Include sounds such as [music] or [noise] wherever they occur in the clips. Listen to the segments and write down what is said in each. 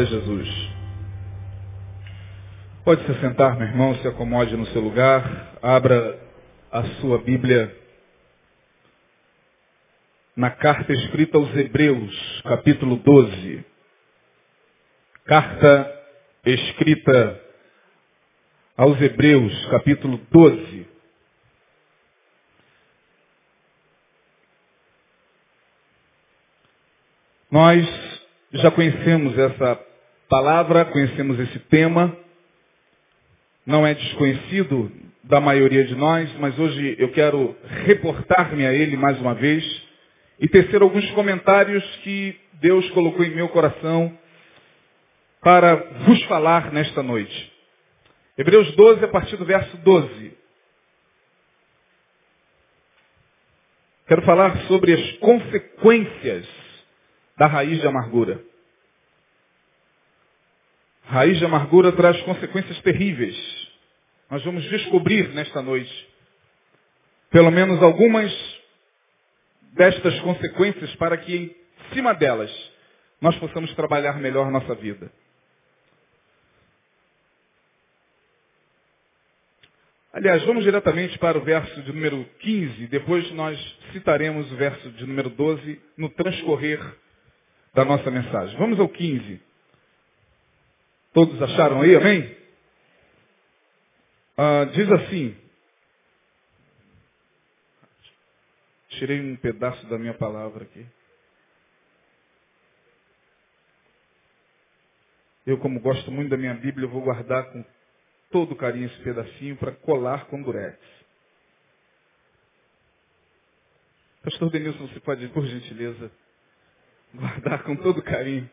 para Jesus. Pode se sentar, meu irmão, se acomode no seu lugar, abra a sua Bíblia na carta escrita aos Hebreus, capítulo 12. Carta escrita aos Hebreus, capítulo 12. Nós já conhecemos essa palavra, conhecemos esse tema, não é desconhecido da maioria de nós, mas hoje eu quero reportar-me a ele mais uma vez e tecer alguns comentários que Deus colocou em meu coração para vos falar nesta noite. Hebreus 12, a partir do verso 12. Quero falar sobre as consequências da raiz de amargura. Raiz de amargura traz consequências terríveis. Nós vamos descobrir nesta noite pelo menos algumas destas consequências para que em cima delas nós possamos trabalhar melhor nossa vida. Aliás, vamos diretamente para o verso de número 15, depois nós citaremos o verso de número 12 no transcorrer da nossa mensagem. Vamos ao 15. Todos acharam aí, amém? Ah, diz assim. Tirei um pedaço da minha palavra aqui. Eu, como gosto muito da minha Bíblia, vou guardar com todo carinho esse pedacinho para colar com durex. Pastor Denilson, você pode, por gentileza, guardar com todo carinho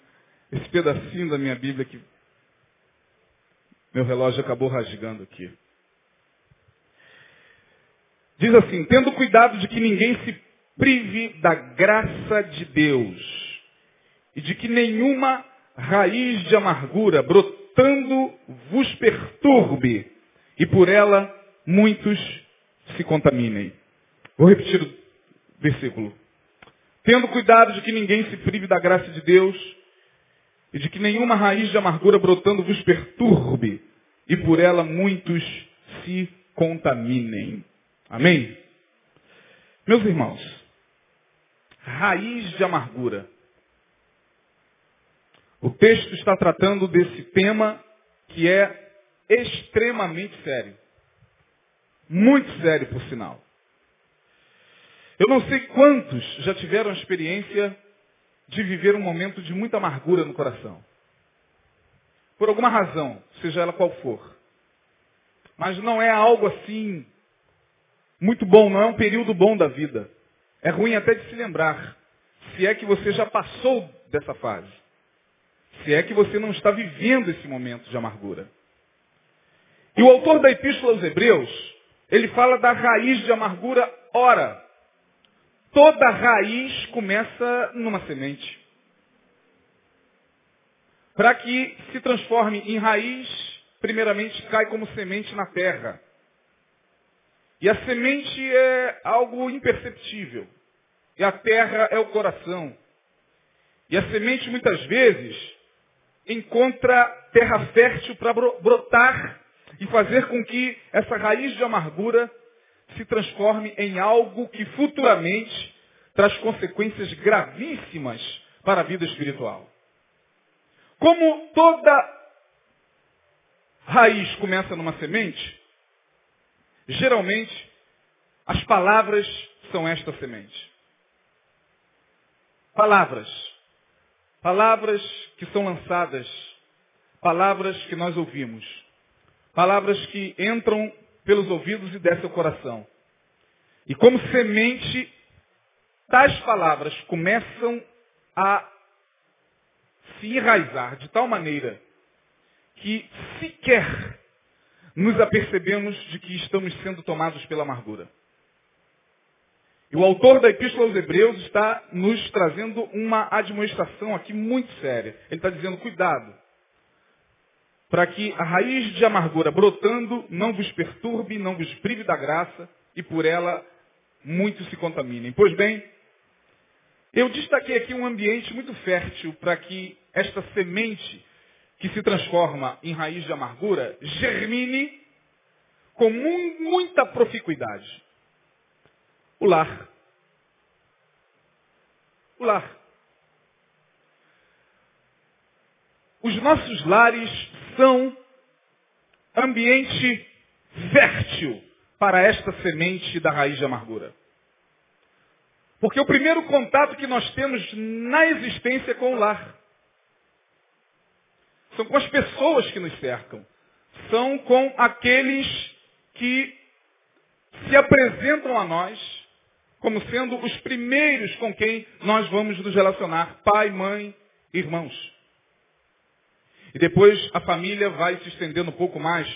esse pedacinho da minha Bíblia que meu relógio acabou rasgando aqui. Diz assim, tendo cuidado de que ninguém se prive da graça de Deus e de que nenhuma raiz de amargura brotando vos perturbe e por ela muitos se contaminem. Vou repetir o versículo. Tendo cuidado de que ninguém se prive da graça de Deus e de que nenhuma raiz de amargura brotando vos perturbe e por ela muitos se contaminem. Amém? Meus irmãos, raiz de amargura. O texto está tratando desse tema que é extremamente sério. Muito sério, por sinal. Eu não sei quantos já tiveram a experiência de viver um momento de muita amargura no coração. Por alguma razão, seja ela qual for. Mas não é algo assim muito bom, não é um período bom da vida. É ruim até de se lembrar. Se é que você já passou dessa fase. Se é que você não está vivendo esse momento de amargura. E o autor da Epístola aos Hebreus, ele fala da raiz de amargura, ora. Toda raiz começa numa semente. Para que se transforme em raiz, primeiramente cai como semente na terra. E a semente é algo imperceptível. E a terra é o coração. E a semente muitas vezes encontra terra fértil para brotar e fazer com que essa raiz de amargura se transforme em algo que futuramente traz consequências gravíssimas para a vida espiritual. Como toda raiz começa numa semente, geralmente as palavras são esta semente. Palavras. Palavras que são lançadas. Palavras que nós ouvimos. Palavras que entram pelos ouvidos e descem ao coração. E como semente, tais palavras começam a se enraizar de tal maneira que sequer nos apercebemos de que estamos sendo tomados pela amargura. E o autor da Epístola aos Hebreus está nos trazendo uma admoestação aqui muito séria. Ele está dizendo, cuidado, para que a raiz de amargura brotando não vos perturbe, não vos prive da graça, e por ela muitos se contaminem. Pois bem, eu destaquei aqui um ambiente muito fértil para que esta semente que se transforma em raiz de amargura germine com muita proficuidade. O lar. O lar. Os nossos lares são ambiente fértil para esta semente da raiz de amargura. Porque o primeiro contato que nós temos na existência é com o lar. São com as pessoas que nos cercam. São com aqueles que se apresentam a nós como sendo os primeiros com quem nós vamos nos relacionar. Pai, mãe, irmãos. E depois a família vai se estendendo um pouco mais.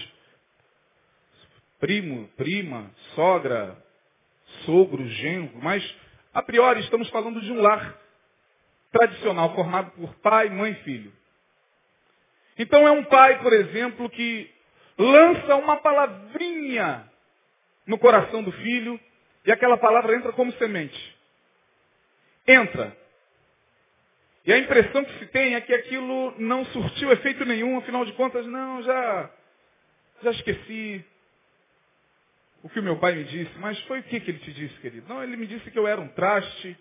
Primo, prima, sogra, sogro, genro, mas a priori, estamos falando de um lar tradicional formado por pai, mãe e filho. Então é um pai, por exemplo, que lança uma palavrinha no coração do filho e aquela palavra entra como semente. Entra. E a impressão que se tem é que aquilo não surtiu efeito nenhum, afinal de contas, não, já, já esqueci, o que o meu pai me disse, mas foi o que, que ele te disse, querido? Não, ele me disse que eu era um traste,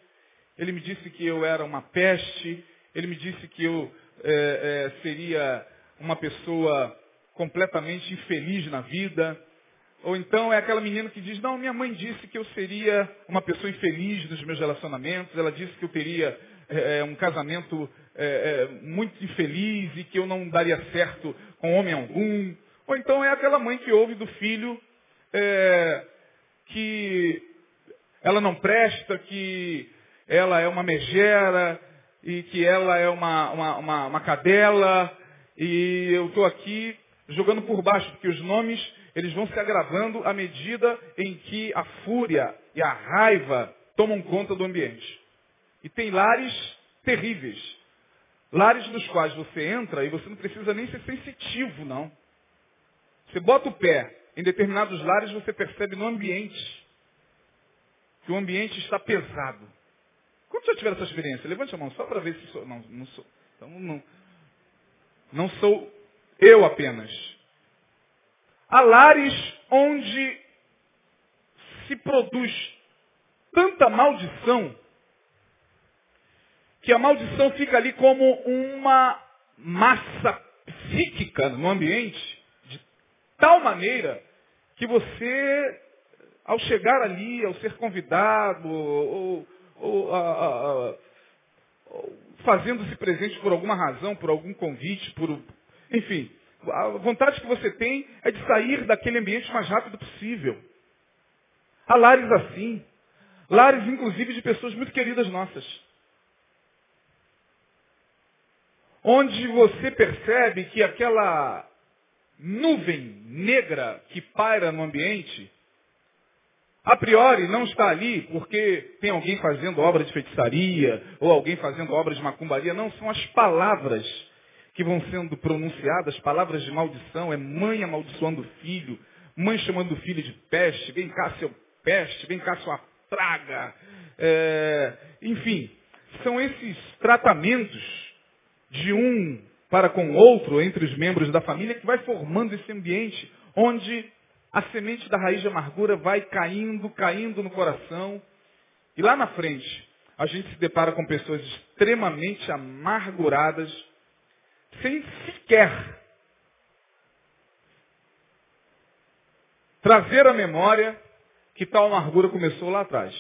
ele me disse que eu era uma peste, ele me disse que eu é, é, seria uma pessoa completamente infeliz na vida. Ou então é aquela menina que diz, não, minha mãe disse que eu seria uma pessoa infeliz nos meus relacionamentos, ela disse que eu teria é, um casamento muito infeliz e que eu não daria certo com homem algum. Ou então é aquela mãe que ouve do filho é, que ela não presta, que ela é uma megera e que ela é uma, uma, uma, uma cadela e eu estou aqui jogando por baixo, porque os nomes eles vão se agravando à medida em que a fúria e a raiva tomam conta do ambiente. E tem lares terríveis. Lares nos quais você entra e você não precisa nem ser sensitivo, não. Você bota o pé em determinados lares você percebe no ambiente que o ambiente está pesado. Quando já tiver essa experiência? Levante a mão só para ver se sou. Não, não sou. Então, não, não sou eu apenas. Há lares onde se produz tanta maldição que a maldição fica ali como uma massa psíquica no ambiente tal maneira que você, ao chegar ali, ao ser convidado, ou, ou a, a, a, fazendo-se presente por alguma razão, por algum convite, por, enfim, a vontade que você tem é de sair daquele ambiente o mais rápido possível. Há lares assim. Lares, inclusive, de pessoas muito queridas nossas. Onde você percebe que aquela nuvem negra que paira no ambiente, a priori não está ali porque tem alguém fazendo obra de feitiçaria ou alguém fazendo obra de macumbaria. Não, são as palavras que vão sendo pronunciadas, palavras de maldição. É mãe amaldiçoando o filho, mãe chamando o filho de peste. Vem cá, seu peste, vem cá, sua praga. É, enfim, são esses tratamentos de um para com outro entre os membros da família que vai formando esse ambiente onde a semente da raiz de amargura vai caindo, caindo no coração. E lá na frente, a gente se depara com pessoas extremamente amarguradas, sem sequer trazer à memória que tal amargura começou lá atrás.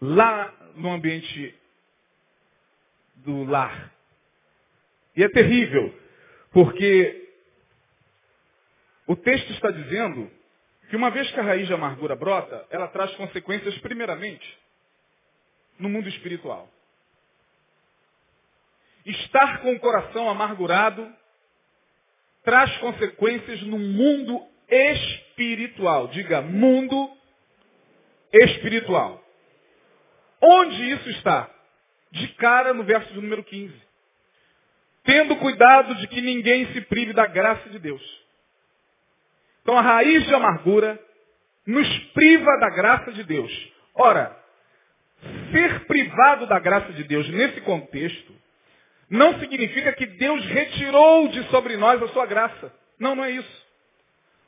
Lá no ambiente do lar, e é terrível, porque o texto está dizendo que uma vez que a raiz de amargura brota, ela traz consequências primeiramente no mundo espiritual. Estar com o coração amargurado traz consequências no mundo espiritual. Diga, mundo espiritual. Onde isso está? De cara no verso de número 15 tendo cuidado de que ninguém se prive da graça de Deus. Então a raiz de amargura nos priva da graça de Deus. Ora, ser privado da graça de Deus nesse contexto não significa que Deus retirou de sobre nós a sua graça. Não, não é isso.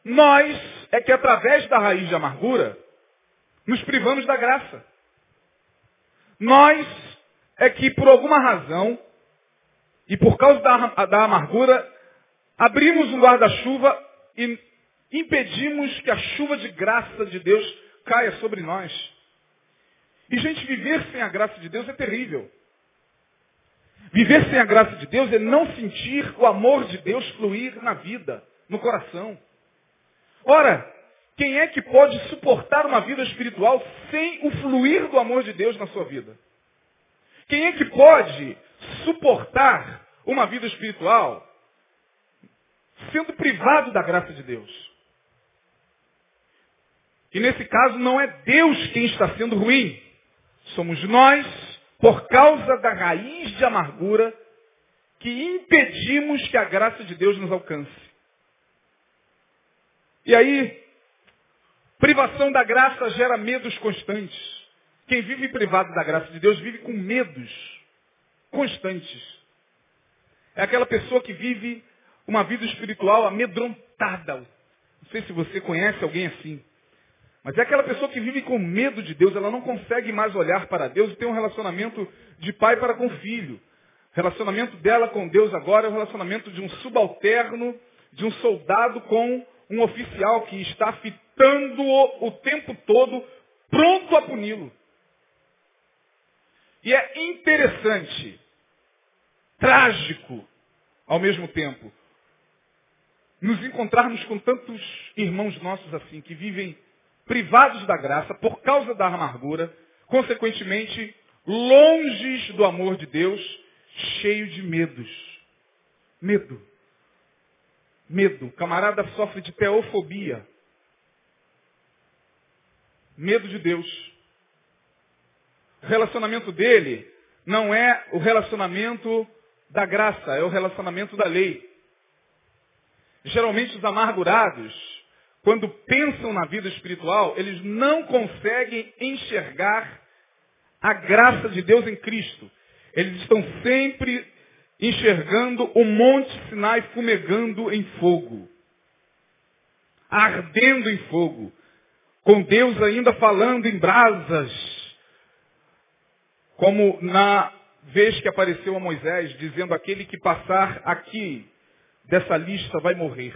Nós é que através da raiz de amargura, nos privamos da graça. Nós é que por alguma razão, e por causa da, da amargura, abrimos um guarda-chuva e impedimos que a chuva de graça de Deus caia sobre nós. E, gente, viver sem a graça de Deus é terrível. Viver sem a graça de Deus é não sentir o amor de Deus fluir na vida, no coração. Ora, quem é que pode suportar uma vida espiritual sem o fluir do amor de Deus na sua vida? Quem é que pode suportar uma vida espiritual sendo privado da graça de Deus? E nesse caso não é Deus quem está sendo ruim. Somos nós, por causa da raiz de amargura, que impedimos que a graça de Deus nos alcance. E aí, privação da graça gera medos constantes. Quem vive privado da graça de Deus vive com medos constantes. É aquela pessoa que vive uma vida espiritual amedrontada. Não sei se você conhece alguém assim. Mas é aquela pessoa que vive com medo de Deus, ela não consegue mais olhar para Deus e ter um relacionamento de pai para com filho. O relacionamento dela com Deus agora é o relacionamento de um subalterno, de um soldado com um oficial que está fitando-o o tempo todo, pronto a puni-lo. E é interessante, trágico ao mesmo tempo, nos encontrarmos com tantos irmãos nossos assim, que vivem privados da graça por causa da amargura, consequentemente, longes do amor de Deus, cheio de medos. Medo. Medo. O camarada sofre de teofobia. Medo de Deus. O relacionamento dele não é o relacionamento da graça, é o relacionamento da lei. Geralmente os amargurados quando pensam na vida espiritual, eles não conseguem enxergar a graça de Deus em Cristo. Eles estão sempre enxergando o monte Sinai fumegando em fogo, ardendo em fogo, com Deus ainda falando em brasas, como na vez que apareceu a Moisés, dizendo: aquele que passar aqui dessa lista vai morrer.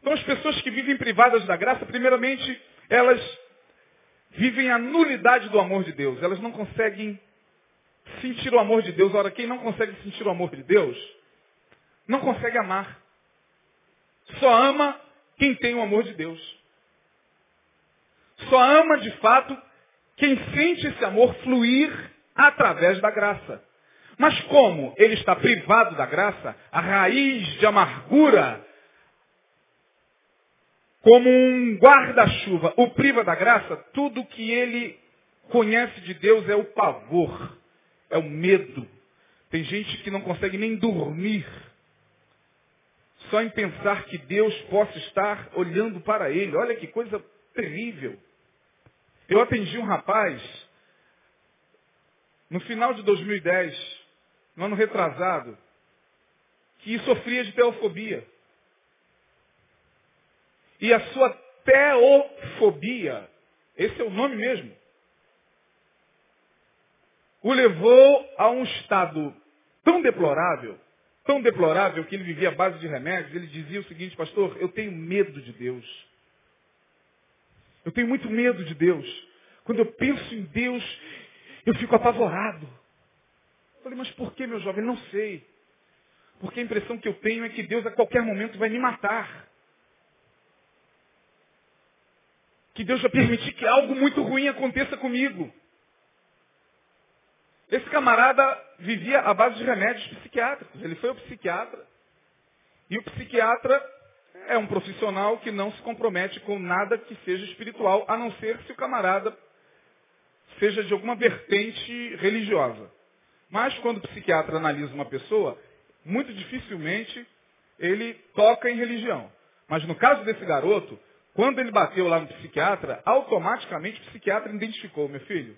Então as pessoas que vivem privadas da graça, primeiramente, elas vivem a nulidade do amor de Deus. Elas não conseguem sentir o amor de Deus. Ora, quem não consegue sentir o amor de Deus, não consegue amar. Só ama quem tem o amor de Deus. Só ama de fato quem sente esse amor fluir através da graça. Mas como ele está privado da graça, a raiz de amargura como um guarda-chuva, o priva da graça, tudo que ele conhece de Deus é o pavor, é o medo. Tem gente que não consegue nem dormir, só em pensar que Deus possa estar olhando para ele. Olha que coisa terrível. Eu atendi um rapaz, no final de 2010, no ano retrasado, que sofria de teofobia. E a sua teofobia, esse é o nome mesmo, o levou a um estado tão deplorável, tão deplorável que ele vivia à base de remédios, ele dizia o seguinte, pastor, eu tenho medo de Deus. Eu tenho muito medo de Deus. Quando eu penso em Deus, eu fico apavorado. Eu falei, mas por que, meu jovem? Não sei. Porque a impressão que eu tenho é que Deus a qualquer momento vai me matar. que Deus vai permitir que algo muito ruim aconteça comigo. Esse camarada vivia à base de remédios psiquiátricos. Ele foi ao psiquiatra. E o psiquiatra é um profissional que não se compromete com nada que seja espiritual, a não ser se o camarada seja de alguma vertente religiosa. Mas quando o psiquiatra analisa uma pessoa, muito dificilmente ele toca em religião. Mas no caso desse garoto, quando ele bateu lá no psiquiatra, automaticamente o psiquiatra identificou, meu filho,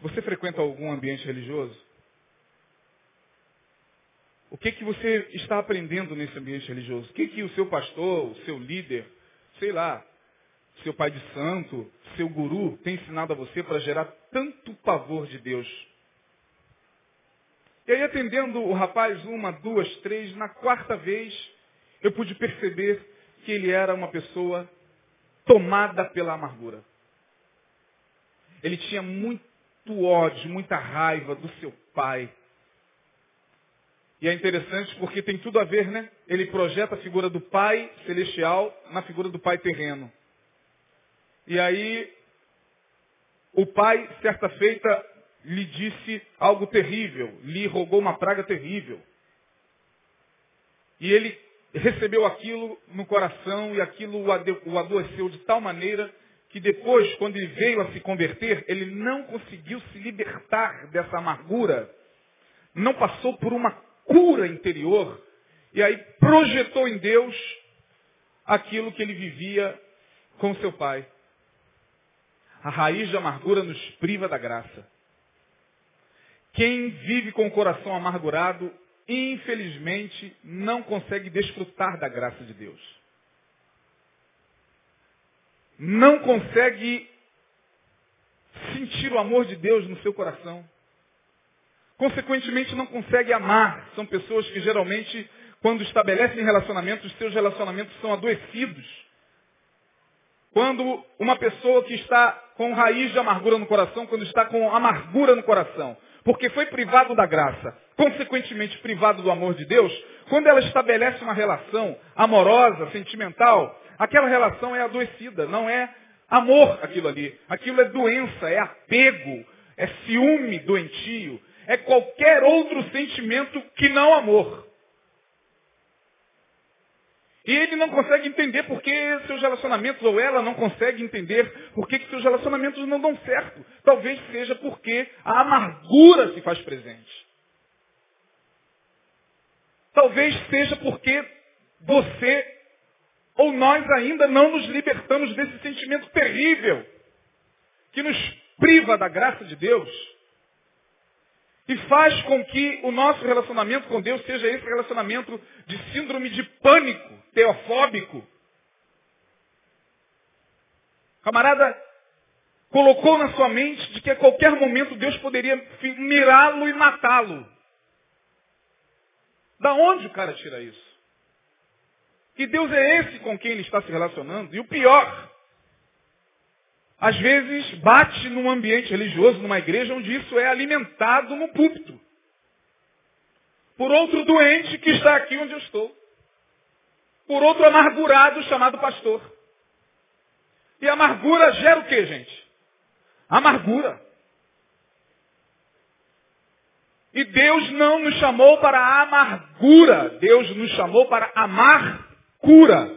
você frequenta algum ambiente religioso? O que, que você está aprendendo nesse ambiente religioso? O que, que o seu pastor, o seu líder, sei lá, seu pai de santo, seu guru tem ensinado a você para gerar tanto pavor de Deus? E aí, atendendo o rapaz uma, duas, três, na quarta vez, eu pude perceber que ele era uma pessoa tomada pela amargura. Ele tinha muito ódio, muita raiva do seu pai. E é interessante porque tem tudo a ver, né? Ele projeta a figura do pai celestial na figura do pai terreno. E aí, o pai, certa feita, lhe disse algo terrível, lhe rogou uma praga terrível. E ele recebeu aquilo no coração e aquilo o adoeceu de tal maneira que depois, quando ele veio a se converter, ele não conseguiu se libertar dessa amargura. Não passou por uma cura interior. E aí projetou em Deus aquilo que ele vivia com seu pai. A raiz de amargura nos priva da graça. Quem vive com o coração amargurado, infelizmente, não consegue desfrutar da graça de Deus. Não consegue sentir o amor de Deus no seu coração. Consequentemente, não consegue amar. São pessoas que geralmente, quando estabelecem relacionamentos, seus relacionamentos são adoecidos. Quando uma pessoa que está com raiz de amargura no coração, quando está com amargura no coração, porque foi privado da graça, consequentemente privado do amor de Deus, quando ela estabelece uma relação amorosa, sentimental, aquela relação é adoecida, não é amor aquilo ali. Aquilo é doença, é apego, é ciúme doentio, é qualquer outro sentimento que não amor. E ele não consegue entender por que seus relacionamentos, ou ela não consegue entender por que, seus relacionamentos não dão certo. Talvez seja porque a amargura se faz presente. Talvez seja porque você ou nós ainda não nos libertamos desse sentimento terrível que nos priva da graça de Deus e faz com que o nosso relacionamento com Deus seja esse relacionamento de síndrome de pânico teofóbico. Camarada colocou na sua mente de que a qualquer momento Deus poderia mirá-lo e matá-lo. Da onde o cara tira isso? Que Deus é esse com quem ele está se relacionando? E o pior, às vezes bate num ambiente religioso, numa igreja, onde isso é alimentado no púlpito. Por outro doente que está aqui onde eu estou. Por outro amargurado chamado pastor. E amargura gera o que, gente? Amargura. E Deus não nos chamou para a amargura. Deus nos chamou para amar cura.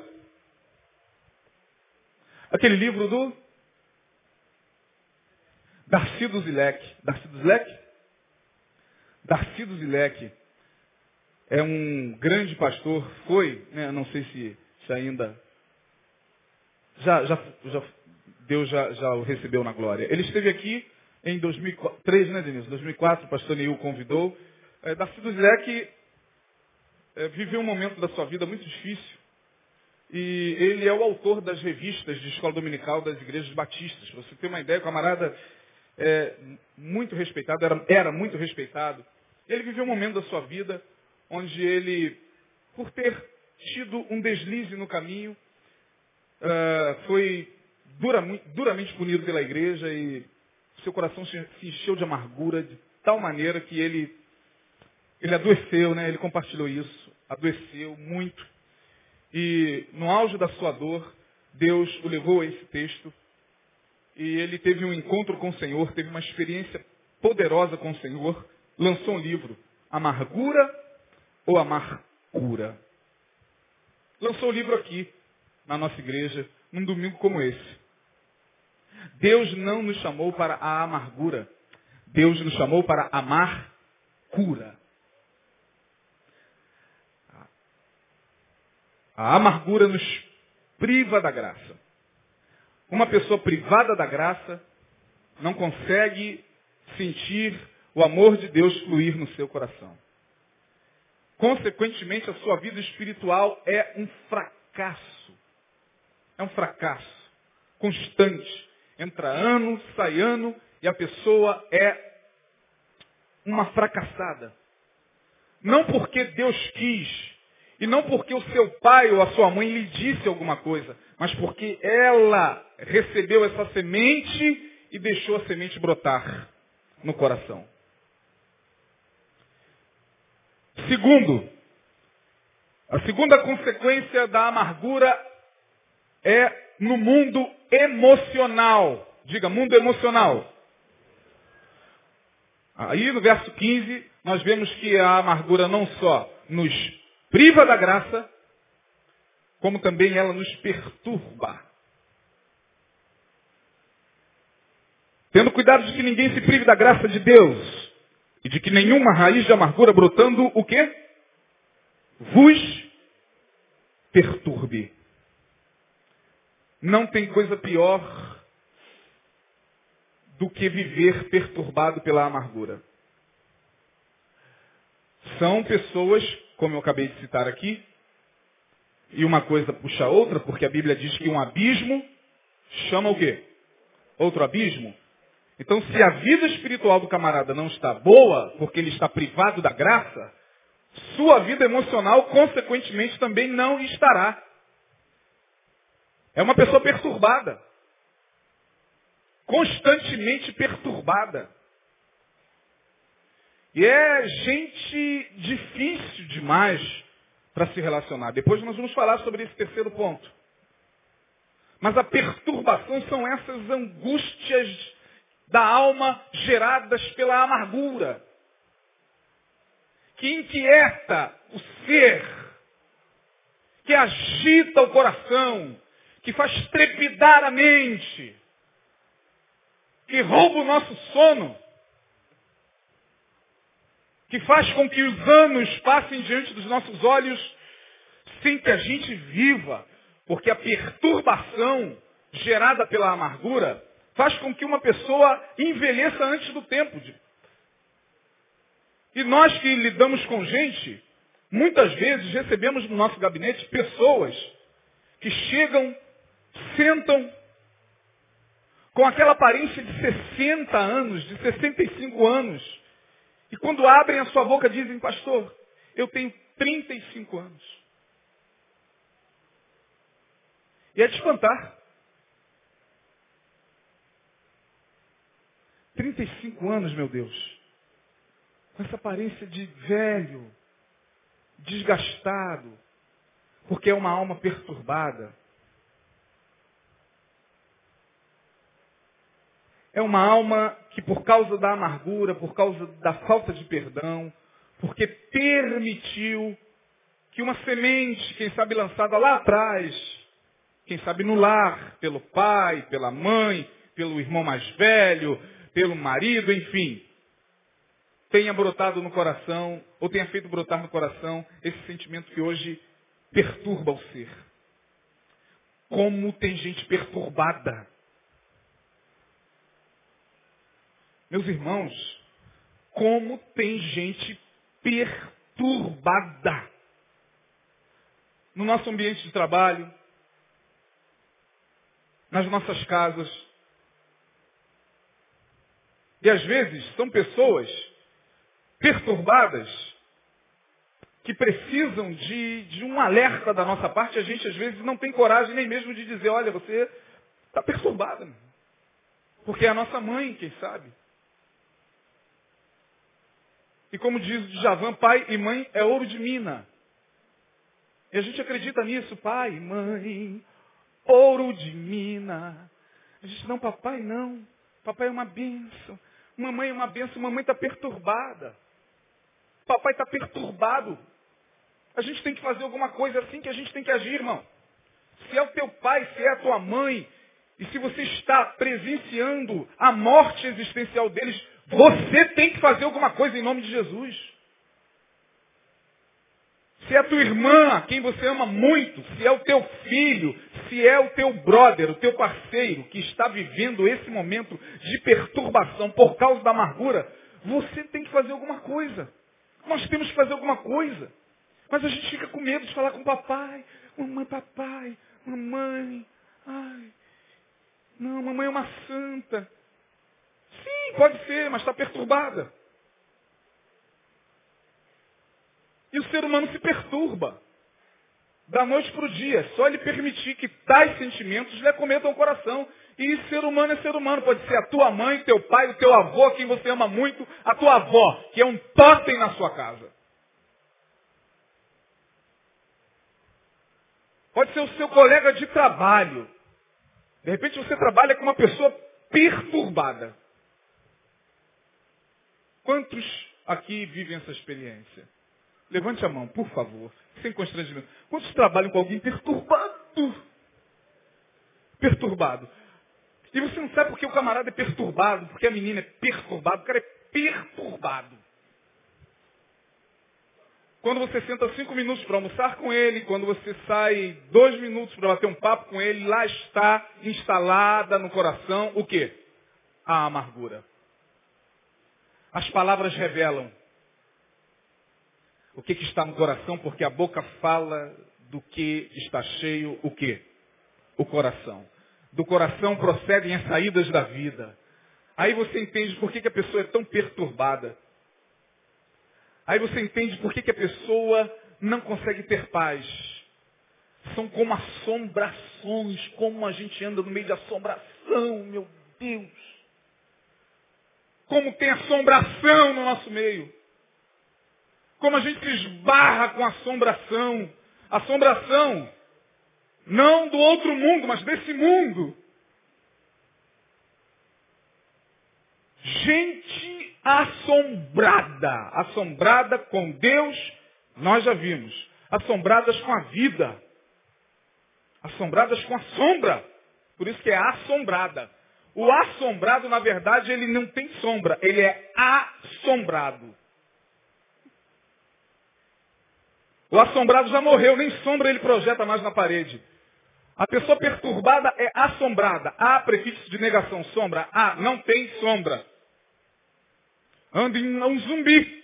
Aquele livro do Darcy do Zilek. Darcy do Zilek? Darcy do Zilek é um grande pastor, foi, né, não sei se, se ainda. Já, já, já, Deus já, já o recebeu na glória. Ele esteve aqui em 2003, né, Denise? 2004, o pastor Neil convidou. É, Darcy do Zilek é, viveu um momento da sua vida muito difícil. E ele é o autor das revistas de escola dominical das igrejas batistas. Você ter uma ideia, camarada é muito respeitado, era, era muito respeitado. Ele viveu um momento da sua vida onde ele, por ter tido um deslize no caminho, uh, foi dura, duramente punido pela igreja e seu coração se encheu de amargura de tal maneira que ele, ele adoeceu, né? ele compartilhou isso, adoeceu muito. E no auge da sua dor, Deus o levou a esse texto. E ele teve um encontro com o Senhor, teve uma experiência poderosa com o Senhor, lançou um livro, Amargura ou Amargura. Lançou o livro aqui, na nossa igreja, num domingo como esse. Deus não nos chamou para a amargura. Deus nos chamou para amar cura. A amargura nos priva da graça. Uma pessoa privada da graça não consegue sentir o amor de Deus fluir no seu coração. Consequentemente, a sua vida espiritual é um fracasso. É um fracasso constante. Entra ano, sai ano e a pessoa é uma fracassada. Não porque Deus quis, e não porque o seu pai ou a sua mãe lhe disse alguma coisa, mas porque ela recebeu essa semente e deixou a semente brotar no coração. Segundo, a segunda consequência da amargura é no mundo emocional. Diga, mundo emocional. Aí no verso 15, nós vemos que a amargura não só nos priva da graça, como também ela nos perturba. Tendo cuidado de que ninguém se prive da graça de Deus e de que nenhuma raiz de amargura brotando o quê? Vos perturbe. Não tem coisa pior do que viver perturbado pela amargura. São pessoas, como eu acabei de citar aqui, e uma coisa puxa outra, porque a Bíblia diz que um abismo chama o quê? Outro abismo. Então, se a vida espiritual do camarada não está boa, porque ele está privado da graça, sua vida emocional, consequentemente, também não estará. É uma pessoa perturbada. Constantemente perturbada. E é gente difícil demais para se relacionar. Depois nós vamos falar sobre esse terceiro ponto. Mas a perturbação são essas angústias da alma geradas pela amargura, que inquieta o ser, que agita o coração, que faz trepidar a mente, que rouba o nosso sono, que faz com que os anos passem diante dos nossos olhos sem que a gente viva, porque a perturbação gerada pela amargura faz com que uma pessoa envelheça antes do tempo. E nós que lidamos com gente, muitas vezes recebemos no nosso gabinete pessoas que chegam sentam com aquela aparência de 60 anos, de 65 anos. E quando abrem a sua boca dizem, pastor, eu tenho 35 anos. E é de espantar. 35 anos, meu Deus. Com essa aparência de velho, desgastado, porque é uma alma perturbada. É uma alma que por causa da amargura, por causa da falta de perdão, porque permitiu que uma semente, quem sabe lançada lá atrás, quem sabe no lar, pelo pai, pela mãe, pelo irmão mais velho, pelo marido, enfim, tenha brotado no coração, ou tenha feito brotar no coração esse sentimento que hoje perturba o ser. Como tem gente perturbada Meus irmãos, como tem gente perturbada no nosso ambiente de trabalho, nas nossas casas. E às vezes são pessoas perturbadas que precisam de, de um alerta da nossa parte. A gente às vezes não tem coragem nem mesmo de dizer, olha, você está perturbada. Porque é a nossa mãe, quem sabe. E como diz o Javan, pai e mãe é ouro de mina. E a gente acredita nisso, pai e mãe, ouro de mina. A gente, não, papai não. Papai é uma benção. Mamãe é uma benção. Mamãe está perturbada. Papai está perturbado. A gente tem que fazer alguma coisa assim que a gente tem que agir, irmão. Se é o teu pai, se é a tua mãe, e se você está presenciando a morte existencial deles, você tem que fazer alguma coisa em nome de Jesus. Se é a tua irmã, quem você ama muito, se é o teu filho, se é o teu brother, o teu parceiro que está vivendo esse momento de perturbação por causa da amargura, você tem que fazer alguma coisa. Nós temos que fazer alguma coisa. Mas a gente fica com medo de falar com o papai. Mamãe, papai, mamãe. Ai, não, mamãe é uma santa. Sim, pode ser, mas está perturbada. E o ser humano se perturba. Da noite para o dia. Só ele permitir que tais sentimentos lhe acometam o coração. E ser humano é ser humano. Pode ser a tua mãe, teu pai, o teu avô, quem você ama muito, a tua avó, que é um totem na sua casa. Pode ser o seu colega de trabalho. De repente você trabalha com uma pessoa perturbada. Quantos aqui vivem essa experiência? Levante a mão, por favor, sem constrangimento. Quantos trabalham com alguém perturbado? Perturbado. E você não sabe porque o camarada é perturbado, porque a menina é perturbada, o cara é perturbado. Quando você senta cinco minutos para almoçar com ele, quando você sai dois minutos para bater um papo com ele, lá está instalada no coração o quê? A amargura. As palavras revelam o que, que está no coração, porque a boca fala do que está cheio o quê? O coração. Do coração procedem as saídas da vida. Aí você entende por que, que a pessoa é tão perturbada. Aí você entende por que, que a pessoa não consegue ter paz. São como assombrações, como a gente anda no meio de assombração, meu Deus. Como tem assombração no nosso meio. Como a gente se esbarra com assombração. Assombração não do outro mundo, mas desse mundo. Gente assombrada. Assombrada com Deus, nós já vimos. Assombradas com a vida. Assombradas com a sombra. Por isso que é assombrada. O assombrado, na verdade, ele não tem sombra, ele é assombrado. O assombrado já morreu, nem sombra ele projeta mais na parede. A pessoa perturbada é assombrada. A prefixo de negação, sombra. A não tem sombra anda em um zumbi.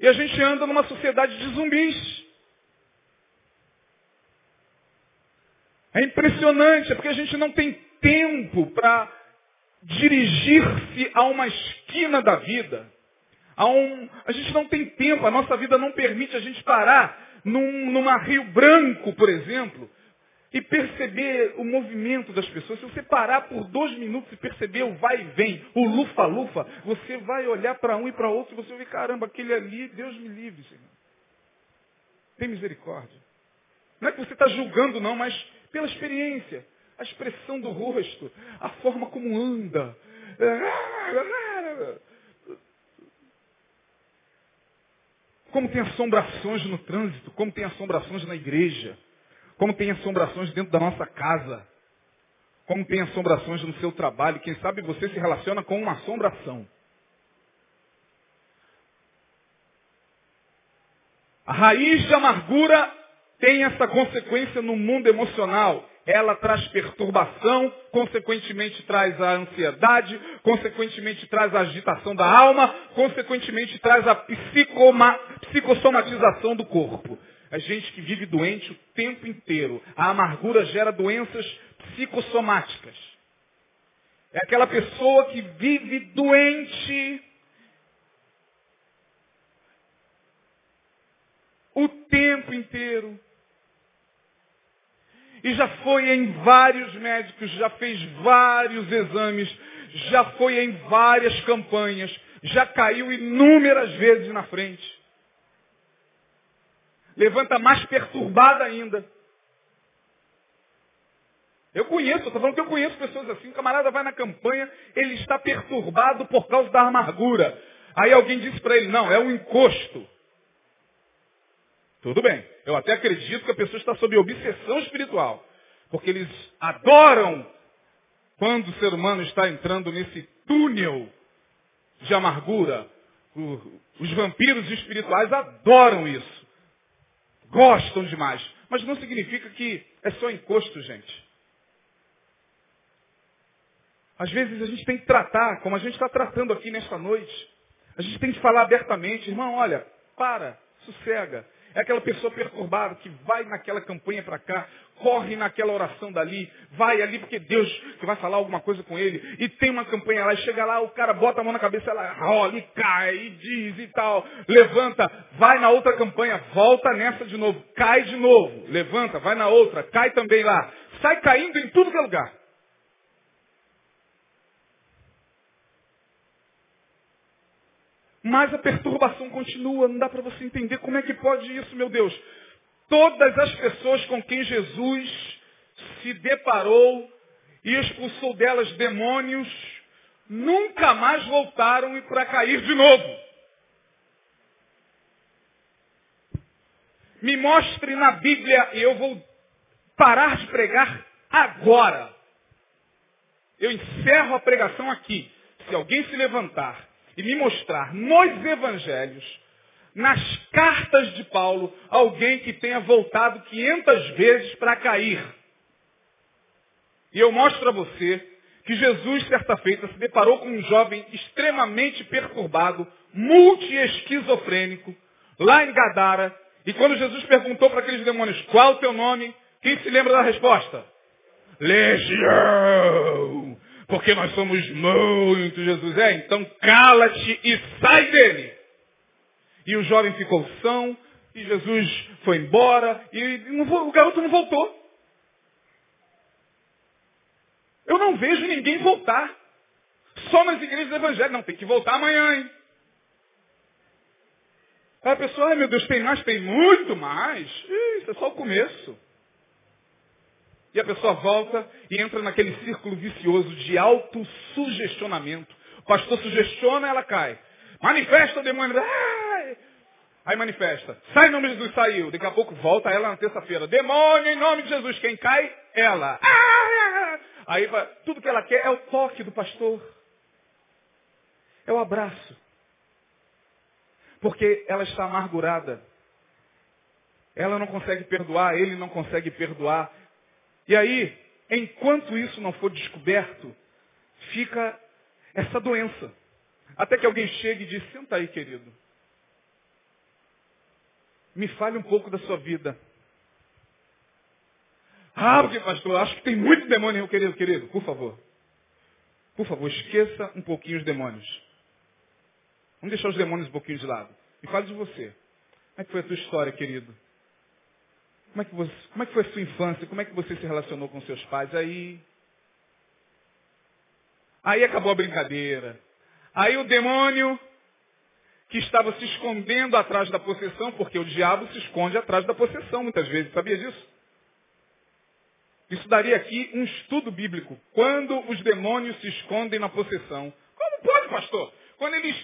E a gente anda numa sociedade de zumbis. É impressionante, é porque a gente não tem tempo para dirigir-se a uma esquina da vida. A, um, a gente não tem tempo, a nossa vida não permite a gente parar num, numa Rio Branco, por exemplo, e perceber o movimento das pessoas, se você parar por dois minutos e perceber o vai e vem, o lufa-lufa, você vai olhar para um e para outro e você vai ver, caramba, aquele ali, Deus me livre, Senhor. Tem misericórdia. Não é que você está julgando, não, mas pela experiência, a expressão do rosto, a forma como anda. Como tem assombrações no trânsito, como tem assombrações na igreja. Como tem assombrações dentro da nossa casa. Como tem assombrações no seu trabalho. Quem sabe você se relaciona com uma assombração. A raiz de amargura tem essa consequência no mundo emocional. Ela traz perturbação, consequentemente traz a ansiedade, consequentemente traz a agitação da alma, consequentemente traz a psicossomatização do corpo. É gente que vive doente o tempo inteiro. A amargura gera doenças psicossomáticas. É aquela pessoa que vive doente o tempo inteiro. E já foi em vários médicos, já fez vários exames, já foi em várias campanhas, já caiu inúmeras vezes na frente levanta mais perturbada ainda. Eu conheço, estou falando que eu conheço pessoas assim. O camarada vai na campanha, ele está perturbado por causa da amargura. Aí alguém disse para ele, não, é um encosto. Tudo bem, eu até acredito que a pessoa está sob obsessão espiritual. Porque eles adoram quando o ser humano está entrando nesse túnel de amargura. Os vampiros espirituais adoram isso. Gostam demais. Mas não significa que é só encosto, gente. Às vezes a gente tem que tratar, como a gente está tratando aqui nesta noite. A gente tem que falar abertamente, irmão, olha, para. Sossega. É aquela pessoa perturbada que vai naquela campanha para cá, corre naquela oração dali, vai ali porque Deus que vai falar alguma coisa com ele, e tem uma campanha lá, e chega lá, o cara bota a mão na cabeça, ela rola e cai, e diz e tal, levanta, vai na outra campanha, volta nessa de novo, cai de novo, levanta, vai na outra, cai também lá, sai caindo em tudo que é lugar. Mas a perturbação continua, não dá para você entender como é que pode isso, meu Deus. Todas as pessoas com quem Jesus se deparou e expulsou delas demônios, nunca mais voltaram para cair de novo. Me mostre na Bíblia e eu vou parar de pregar agora. Eu encerro a pregação aqui. Se alguém se levantar e me mostrar nos evangelhos, nas cartas de Paulo, alguém que tenha voltado 500 vezes para cair. E eu mostro a você que Jesus, certa feita, se deparou com um jovem extremamente perturbado, multi-esquizofrênico, lá em Gadara. E quando Jesus perguntou para aqueles demônios, qual o teu nome? Quem se lembra da resposta? Legião! Porque nós somos muitos, Jesus. É, então cala-te e sai dele. E o jovem ficou são, e Jesus foi embora, e o garoto não voltou. Eu não vejo ninguém voltar. Só nas igrejas evangélicas. Não, tem que voltar amanhã, hein? Aí a pessoa, ai meu Deus, tem mais? Tem muito mais. Isso é só o começo. E a pessoa volta e entra naquele círculo vicioso de autossugestionamento. O pastor sugestiona, ela cai. Manifesta o demônio. Ai! Aí manifesta. Sai em nome de Jesus, saiu. Daqui a pouco volta ela na terça-feira. Demônio em nome de Jesus. Quem cai? Ela. Aí tudo que ela quer é o toque do pastor. É o abraço. Porque ela está amargurada. Ela não consegue perdoar, ele não consegue perdoar. E aí, enquanto isso não for descoberto, fica essa doença. Até que alguém chegue e diz, senta aí, querido. Me fale um pouco da sua vida. Ah, porque pastor, acho que tem muito demônio, querido, querido. Por favor. Por favor, esqueça um pouquinho os demônios. Vamos deixar os demônios um pouquinho de lado. Me fale de você. Como é que foi a sua história, querido? Como é, que você, como é que foi a sua infância? Como é que você se relacionou com seus pais? Aí. Aí acabou a brincadeira. Aí o demônio que estava se escondendo atrás da possessão, porque o diabo se esconde atrás da possessão muitas vezes, sabia disso? Isso daria aqui um estudo bíblico. Quando os demônios se escondem na possessão. Como pode, pastor? Quando eles,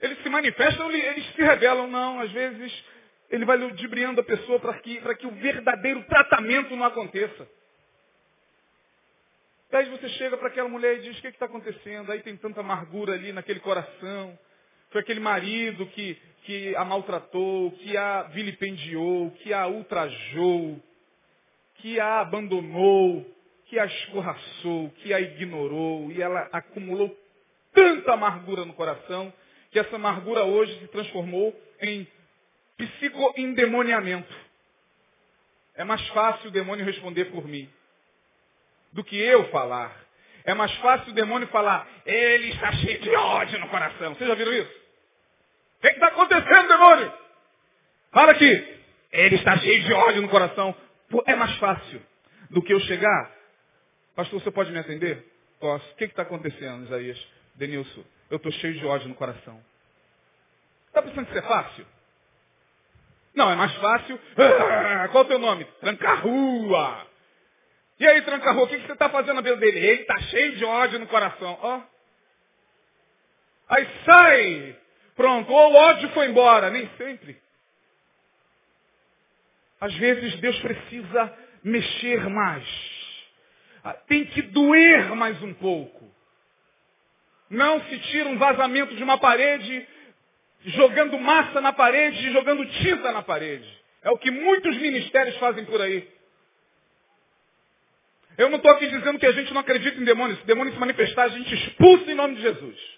eles se manifestam, eles se revelam. Não, às vezes ele vai ludibriando a pessoa para que, que o verdadeiro tratamento não aconteça. Aí você chega para aquela mulher e diz, o que está acontecendo? Aí tem tanta amargura ali naquele coração. Foi aquele marido que, que a maltratou, que a vilipendiou, que a ultrajou, que a abandonou, que a escorraçou, que a ignorou, e ela acumulou tanta amargura no coração, que essa amargura hoje se transformou em psicoendemoniamento. É mais fácil o demônio responder por mim do que eu falar. É mais fácil o demônio falar, ele está cheio de ódio no coração. Vocês já viram isso? O que está acontecendo, demônio? Fala aqui. Ele está cheio de ódio no coração. É mais fácil do que eu chegar. Pastor, você pode me atender? Posso. O que está acontecendo, Isaías? Denilson, eu estou cheio de ódio no coração. Está pensando que isso é fácil? Não, é mais fácil. Ah, qual é o teu nome? Tranca-rua. E aí, Tranca-rua, o que, você está fazendo na vida dele? Ele está cheio de ódio no coração. Ó. Aí sai. Pronto, ou o ódio foi embora. Nem sempre. Às vezes Deus precisa mexer mais. Ah, tem que doer mais um pouco. Não se tira um vazamento de uma parede jogando massa na parede e jogando tinta na parede. É o que muitos ministérios fazem por aí. Eu não estou aqui dizendo que a gente não acredita em demônios. Se demônio se manifestar, a gente expulsa em nome de Jesus.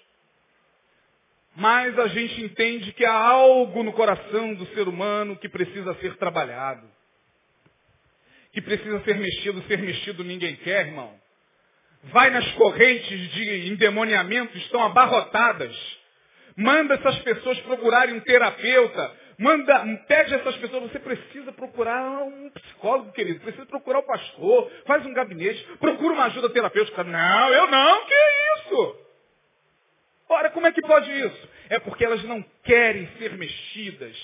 mais a gente entende que há algo no coração do ser humano que precisa ser trabalhado. Que precisa ser mexido. Ser mexido ninguém quer, irmão. Vai nas correntes de endemoniamento, estão abarrotadas. Manda essas pessoas procurarem um terapeuta. Manda, pede essas pessoas, você precisa procurar um psicólogo, querido, precisa procurar o um pastor, faz um gabinete, procura uma ajuda terapêutica. Não, eu não, que isso? Ora, como é que pode isso? É porque elas não querem ser mexidas,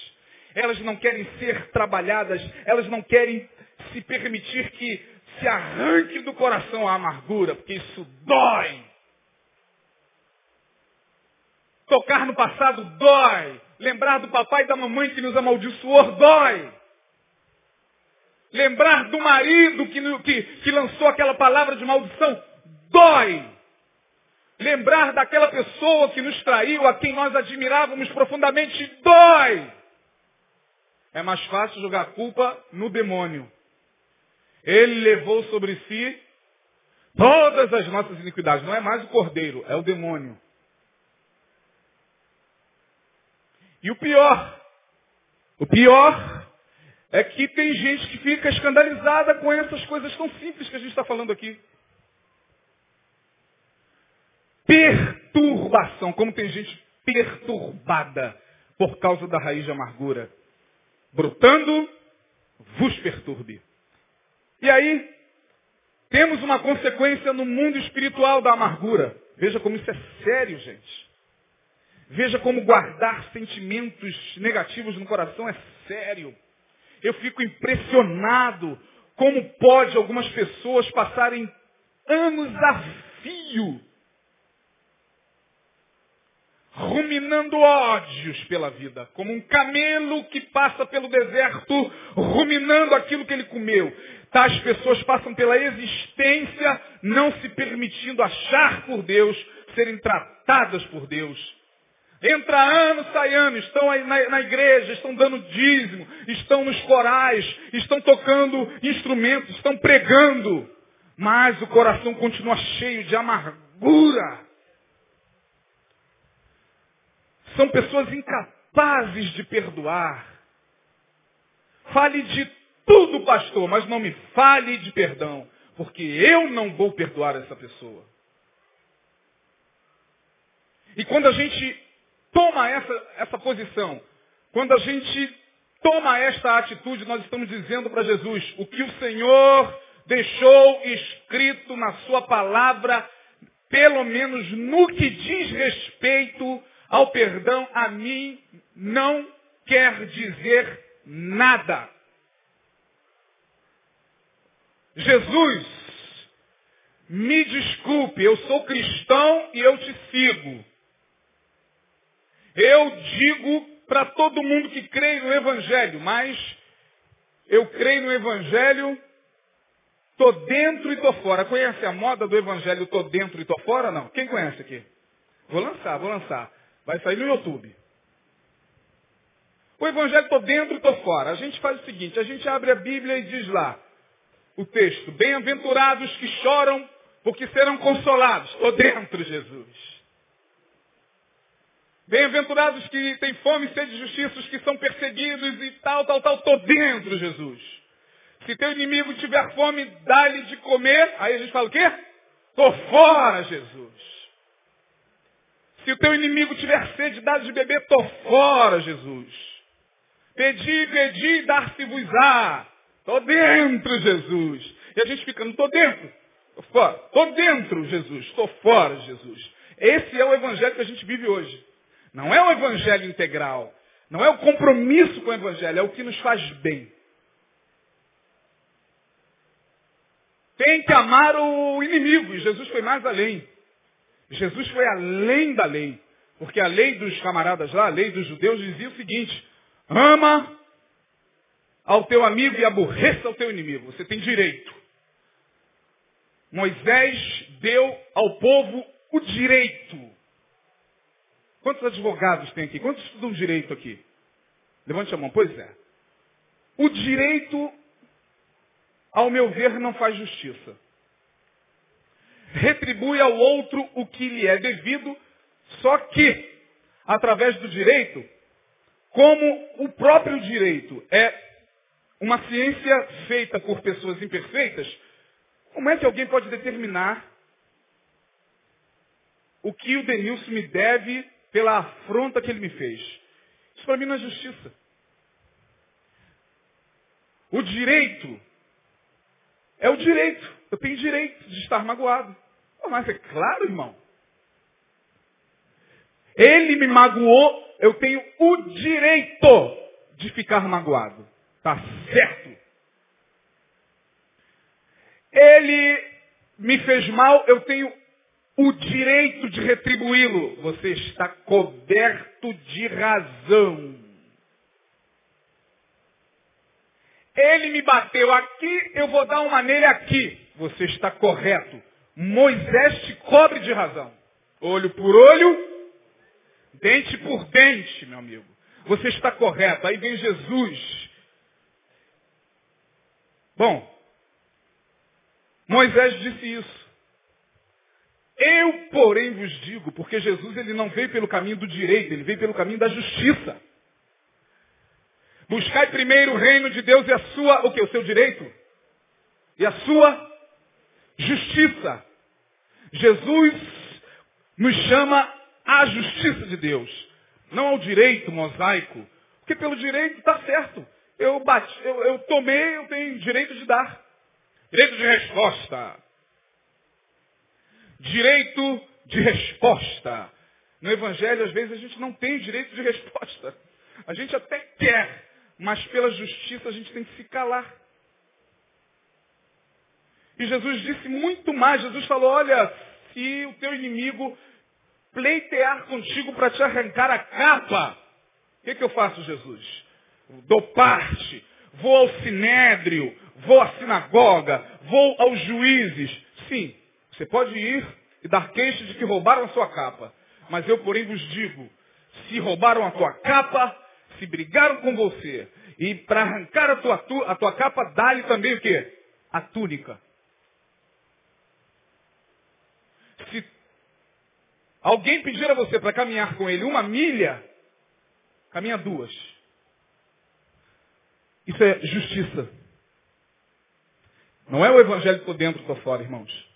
elas não querem ser trabalhadas, elas não querem se permitir que se arranque do coração a amargura, porque isso dói. Tocar no passado dói. Lembrar do papai e da mamãe que nos amaldiçoou dói. Lembrar do marido que, que, que lançou aquela palavra de maldição dói. Lembrar daquela pessoa que nos traiu, a quem nós admirávamos profundamente, dói. É mais fácil jogar a culpa no demônio. Ele levou sobre si todas as nossas iniquidades. Não é mais o cordeiro, é o demônio. E o pior, o pior é que tem gente que fica escandalizada com essas coisas tão simples que a gente está falando aqui. Perturbação, como tem gente perturbada por causa da raiz de amargura. Brotando, vos perturbe. E aí, temos uma consequência no mundo espiritual da amargura. Veja como isso é sério, gente. Veja como guardar sentimentos negativos no coração é sério. Eu fico impressionado como pode algumas pessoas passarem anos a fio ruminando ódios pela vida, como um camelo que passa pelo deserto ruminando aquilo que ele comeu. Tais pessoas passam pela existência não se permitindo achar por Deus, serem tratadas por Deus. Entra ano, sai ano, estão aí na, na, igreja, estão dando dízimo, estão nos corais, estão tocando instrumentos, estão pregando. Mas o coração continua cheio de amargura. São pessoas incapazes de perdoar. Fale de tudo, pastor, mas não me fale de perdão, porque eu não vou perdoar essa pessoa. E quando a gente toma essa, essa posição, quando a gente toma esta atitude, nós estamos dizendo para Jesus, o que o Senhor deixou escrito na sua palavra, pelo menos no que diz respeito ao perdão, a mim não quer dizer nada. Jesus, me desculpe, eu sou cristão e eu te sigo. Eu digo para todo mundo que crê no Evangelho, mas eu creio no Evangelho, tô dentro e tô fora. Conhece a moda do Evangelho, tô dentro e tô fora? Não. Quem conhece aqui? Vou lançar, vou lançar. Vai sair no YouTube. O Evangelho tô dentro e tô fora. A gente faz o seguinte, a gente abre a Bíblia e diz lá, o texto, bem-aventurados que choram, porque serão consolados. Estou dentro, Jesus. Bem-aventurados que têm fome e sede de justiça, os que são perseguidos e tal, tal, tal. Estou dentro, Jesus. Se teu inimigo tiver fome, dá-lhe de comer. Aí a gente fala o quê? Estou fora, Jesus. Se o teu inimigo tiver sede, dá-lhe de beber. Estou fora, Jesus. Pedi, pedi, dar-se-vos-á. Estou dentro, Jesus. E a gente fica, não estou dentro. Estou fora. Estou dentro, Jesus. Estou fora, Jesus. Esse é o evangelho que a gente vive hoje. Não é o evangelho integral. Não é o compromisso com o evangelho. É o que nos faz bem. Tem que amar o inimigo. E Jesus foi mais além. Jesus foi além da lei. Porque a lei dos camaradas lá, a lei dos judeus, dizia o seguinte: ama ao teu amigo e aborreça ao teu inimigo. Você tem direito. Moisés deu ao povo o direito. Quantos advogados tem aqui? Quantos estudam direito aqui? Levante a mão. Pois é. O direito, ao meu ver, não faz justiça. Retribui ao outro o que lhe é devido, só que através do direito, como o próprio direito é uma ciência feita por pessoas imperfeitas, como é que alguém pode determinar o que o Denilson me deve pela afronta que ele me fez? Isso para mim não é justiça. O direito é o direito. Eu tenho direito de estar magoado. Mas é claro, irmão. Ele me magoou, eu tenho o direito de ficar magoado. Tá certo. Ele me fez mal, eu tenho o direito de retribuí-lo. Você está coberto de razão. Ele me bateu aqui, eu vou dar uma nele aqui. Você está correto. Moisés te cobre de razão. Olho por olho, dente por dente, meu amigo. Você está correto. Aí vem Jesus. Bom, Moisés disse isso. Eu, porém, vos digo, porque Jesus ele não veio pelo caminho do direito, ele veio pelo caminho da justiça. Buscai primeiro o reino de Deus e a sua, o que? O seu direito? E a sua justiça. Jesus nos chama à justiça de Deus, não ao direito mosaico. Porque pelo direito está certo. Eu, eu, eu tomei, eu tenho direito de dar. Direito de resposta. Direito de resposta. No Evangelho, às vezes, a gente não tem direito de resposta. A gente até quer, mas pela justiça a gente tem que se calar. E Jesus disse muito mais. Jesus falou, olha, se o teu inimigo pleitear contigo para te arrancar a capa, o que, que eu faço, Jesus? Dou parte, vou ao sinédrio, vou à sinagoga, vou aos juízes. Sim, você pode ir e dar queixa de que roubaram a sua capa. Mas eu, porém, vos digo, se roubaram a tua capa, se brigaram com você, e para arrancar a tua, a tua capa, dá-lhe também o quê? A túnica. Se alguém pedir a você para caminhar com ele uma milha, caminha duas. Isso é justiça. Não é o evangelho tô dentro, tô fora, irmãos.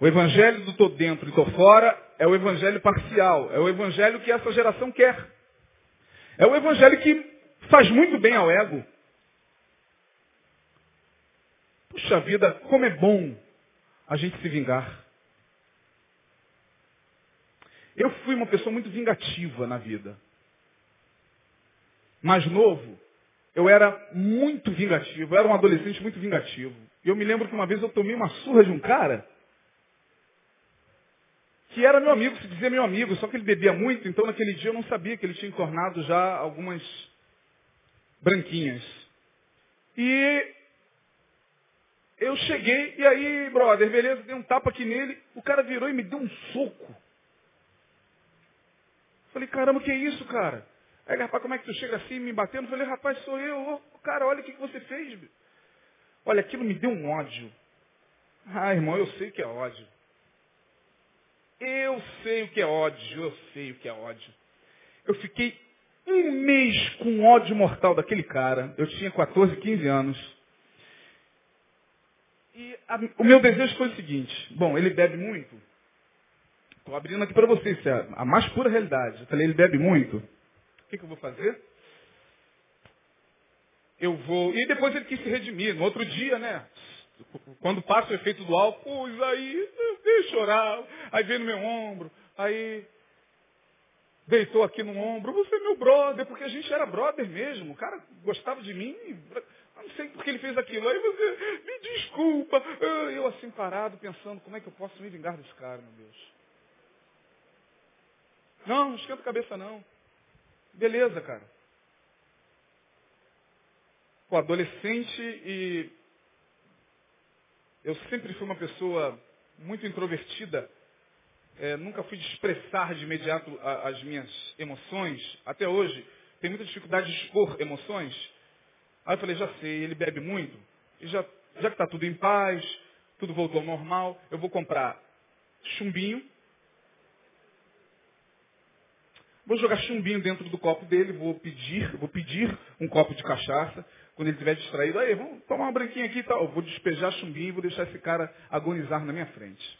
O evangelho do tô dentro e tô fora é o evangelho parcial. É o evangelho que essa geração quer. É o evangelho que faz muito bem ao ego. Puxa vida, como é bom a gente se vingar. Eu fui uma pessoa muito vingativa na vida. Mais novo, eu era muito vingativo, eu era um adolescente muito vingativo. E eu me lembro que uma vez eu tomei uma surra de um cara que era meu amigo, se dizia meu amigo, só que ele bebia muito, então naquele dia eu não sabia que ele tinha entornado já algumas branquinhas. E eu cheguei, e aí, brother, beleza, dei um tapa aqui nele, o cara virou e me deu um soco. Falei, caramba, que é isso, cara? Aí, rapaz, como é que tu chega assim me batendo? Falei, rapaz, sou eu. Oh, cara, olha o que, que você fez. Olha, aquilo me deu um ódio. Ah, irmão, eu sei que é ódio. Eu sei o que é ódio, eu sei o que é ódio. Eu fiquei um mês com ódio mortal daquele cara. Eu tinha 14, 15 anos. E a, o meu desejo foi o seguinte. Bom, ele bebe muito. Estou abrindo aqui para vocês, isso é a mais pura realidade. Eu falei, ele bebe muito. O que, que eu vou fazer? Eu vou. E depois ele quis se redimir. No outro dia, né? Quando passa o efeito do álcool, aí, deixa chorar. Aí vem no meu ombro. Aí deitou aqui no ombro. Você é meu brother, porque a gente era brother mesmo. O cara gostava de mim. Não sei porque ele fez aquilo. Aí você, me desculpa. Eu assim parado, pensando, como é que eu posso me vingar desse cara, meu Deus? Não, não esquenta a cabeça não. Beleza, cara. O adolescente e eu sempre fui uma pessoa muito introvertida. É, nunca fui de expressar de imediato a, as minhas emoções. Até hoje, tenho muita dificuldade de expor emoções. Aí eu falei, já sei, ele bebe muito. E já, já que está tudo em paz, tudo voltou ao normal, eu vou comprar chumbinho Vou jogar chumbinho dentro do copo dele, vou pedir, vou pedir um copo de cachaça. Quando ele estiver distraído, aí, vamos tomar uma branquinha aqui e tal. Eu vou despejar chumbinho e vou deixar esse cara agonizar na minha frente.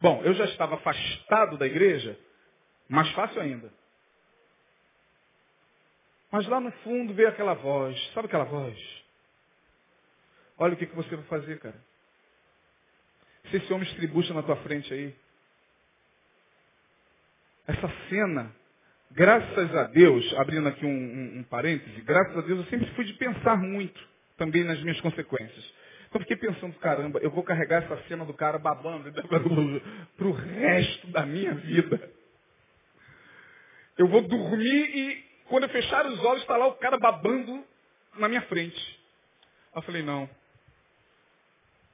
Bom, eu já estava afastado da igreja, mais fácil ainda. Mas lá no fundo veio aquela voz, sabe aquela voz? Olha o que, que você vai fazer, cara. Se esse homem estribucha na tua frente aí, essa cena, graças a Deus, abrindo aqui um, um, um parêntese, graças a Deus eu sempre fui de pensar muito também nas minhas consequências. Então fiquei pensando, caramba, eu vou carregar essa cena do cara babando para o [laughs] resto da minha vida. Eu vou dormir e quando eu fechar os olhos está lá o cara babando na minha frente. Aí eu falei, não.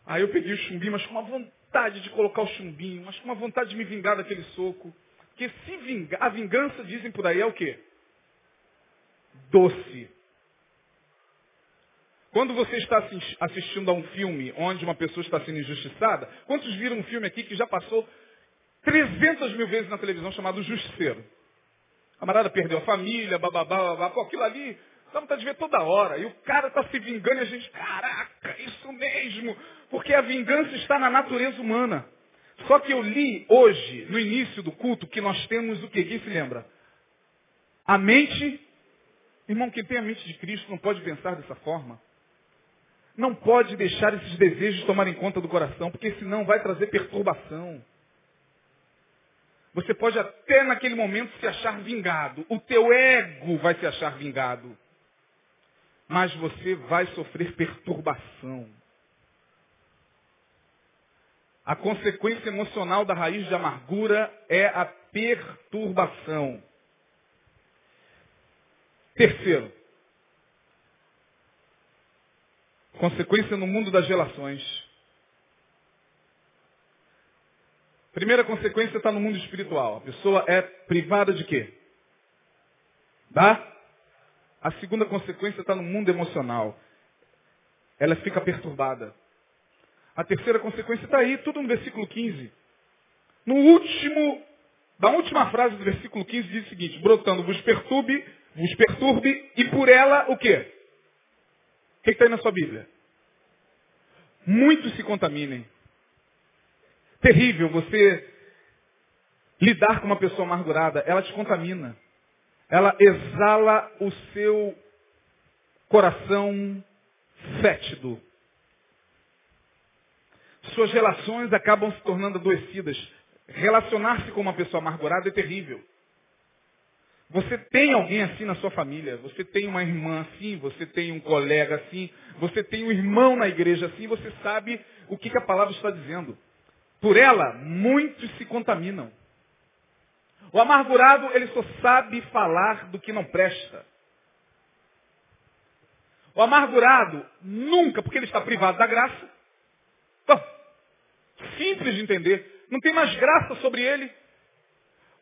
Aí eu peguei o chumbinho, mas com uma vontade de colocar o chumbinho, mas com uma vontade de me vingar daquele soco. Porque se vingar, a vingança, dizem por aí, é o quê? Doce. Quando você está assistindo a um filme onde uma pessoa está sendo injustiçada, quantos viram um filme aqui que já passou 300 mil vezes na televisão chamado Justiceiro? A camarada perdeu a família, bababá, babá, pô, aquilo ali, dá vontade de ver toda hora. E o cara está se vingando e a gente, caraca, isso mesmo. Porque a vingança está na natureza humana. Só que eu li hoje, no início do culto, que nós temos o que? Quem se lembra? A mente. Irmão, quem tem a mente de Cristo não pode pensar dessa forma. Não pode deixar esses desejos tomarem conta do coração, porque senão vai trazer perturbação. Você pode até naquele momento se achar vingado. O teu ego vai se achar vingado. Mas você vai sofrer perturbação. A consequência emocional da raiz de amargura é a perturbação. Terceiro, consequência no mundo das relações. Primeira consequência está no mundo espiritual. A pessoa é privada de quê? Da? A segunda consequência está no mundo emocional. Ela fica perturbada. A terceira consequência está aí, tudo no versículo 15. No último, da última frase do versículo 15 diz o seguinte, brotando, vos perturbe, vos perturbe, e por ela o quê? O que está aí na sua Bíblia? Muitos se contaminem. Terrível você lidar com uma pessoa amargurada, ela te contamina. Ela exala o seu coração fétido. Suas relações acabam se tornando adoecidas. Relacionar-se com uma pessoa amargurada é terrível. Você tem alguém assim na sua família, você tem uma irmã assim, você tem um colega assim, você tem um irmão na igreja assim, você sabe o que, que a palavra está dizendo. Por ela, muitos se contaminam. O amargurado, ele só sabe falar do que não presta. O amargurado, nunca, porque ele está privado da graça. Simples de entender. Não tem mais graça sobre ele.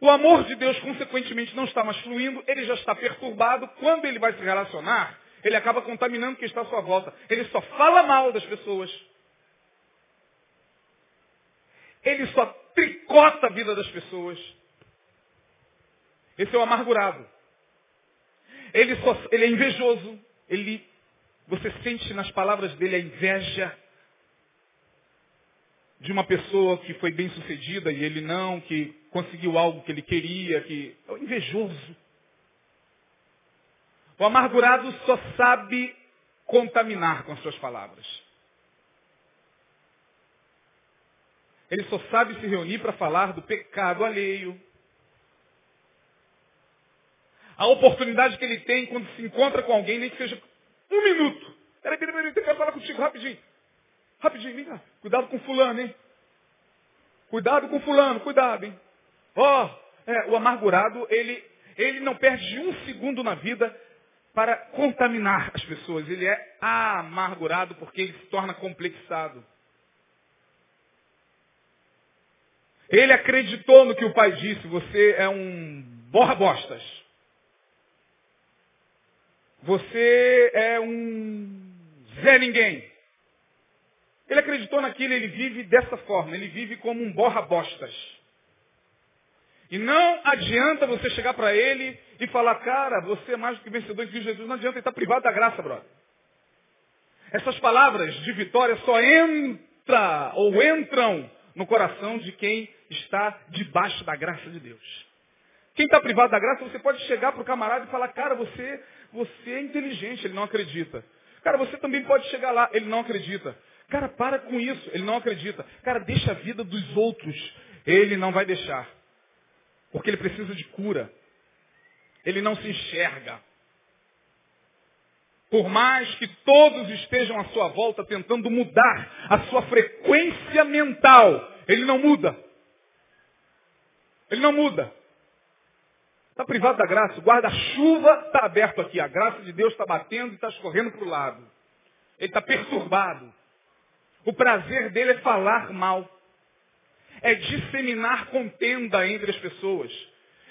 O amor de Deus, consequentemente, não está mais fluindo, ele já está perturbado. Quando ele vai se relacionar, ele acaba contaminando quem está à sua volta. Ele só fala mal das pessoas. Ele só tricota a vida das pessoas. Esse é o amargurado. Ele, só, ele é invejoso. Ele, você sente nas palavras dele a inveja de uma pessoa que foi bem sucedida e ele não, que conseguiu algo que ele queria, que é invejoso. O amargurado só sabe contaminar com as suas palavras. Ele só sabe se reunir para falar do pecado alheio. A oportunidade que ele tem quando se encontra com alguém, nem que seja um minuto. Peraí, peraí, peraí, eu quero falar contigo rapidinho. Rapidinho, vem cá. Cuidado com fulano, hein? Cuidado com fulano, cuidado, hein? Ó, oh, é, o amargurado, ele, ele não perde um segundo na vida para contaminar as pessoas. Ele é amargurado porque ele se torna complexado. Ele acreditou no que o pai disse, você é um borra-bostas. Você é um Zé Ninguém. Ele acreditou naquilo, ele vive dessa forma, ele vive como um borra-bostas. E não adianta você chegar para ele e falar, cara, você é mais do que vencedor em Cristo Jesus. Não adianta, ele está privado da graça, brother. Essas palavras de vitória só entra ou entram no coração de quem está debaixo da graça de Deus. Quem está privado da graça, você pode chegar para o camarada e falar, cara, você, você é inteligente, ele não acredita. Cara, você também pode chegar lá, ele não acredita. Cara, para com isso, ele não acredita. Cara, deixa a vida dos outros, ele não vai deixar. Porque ele precisa de cura. Ele não se enxerga. Por mais que todos estejam à sua volta tentando mudar a sua frequência mental, ele não muda. Ele não muda. Está privado da graça. O guarda-chuva está aberto aqui. A graça de Deus está batendo e está escorrendo para o lado. Ele está perturbado. O prazer dele é falar mal é disseminar contenda entre as pessoas.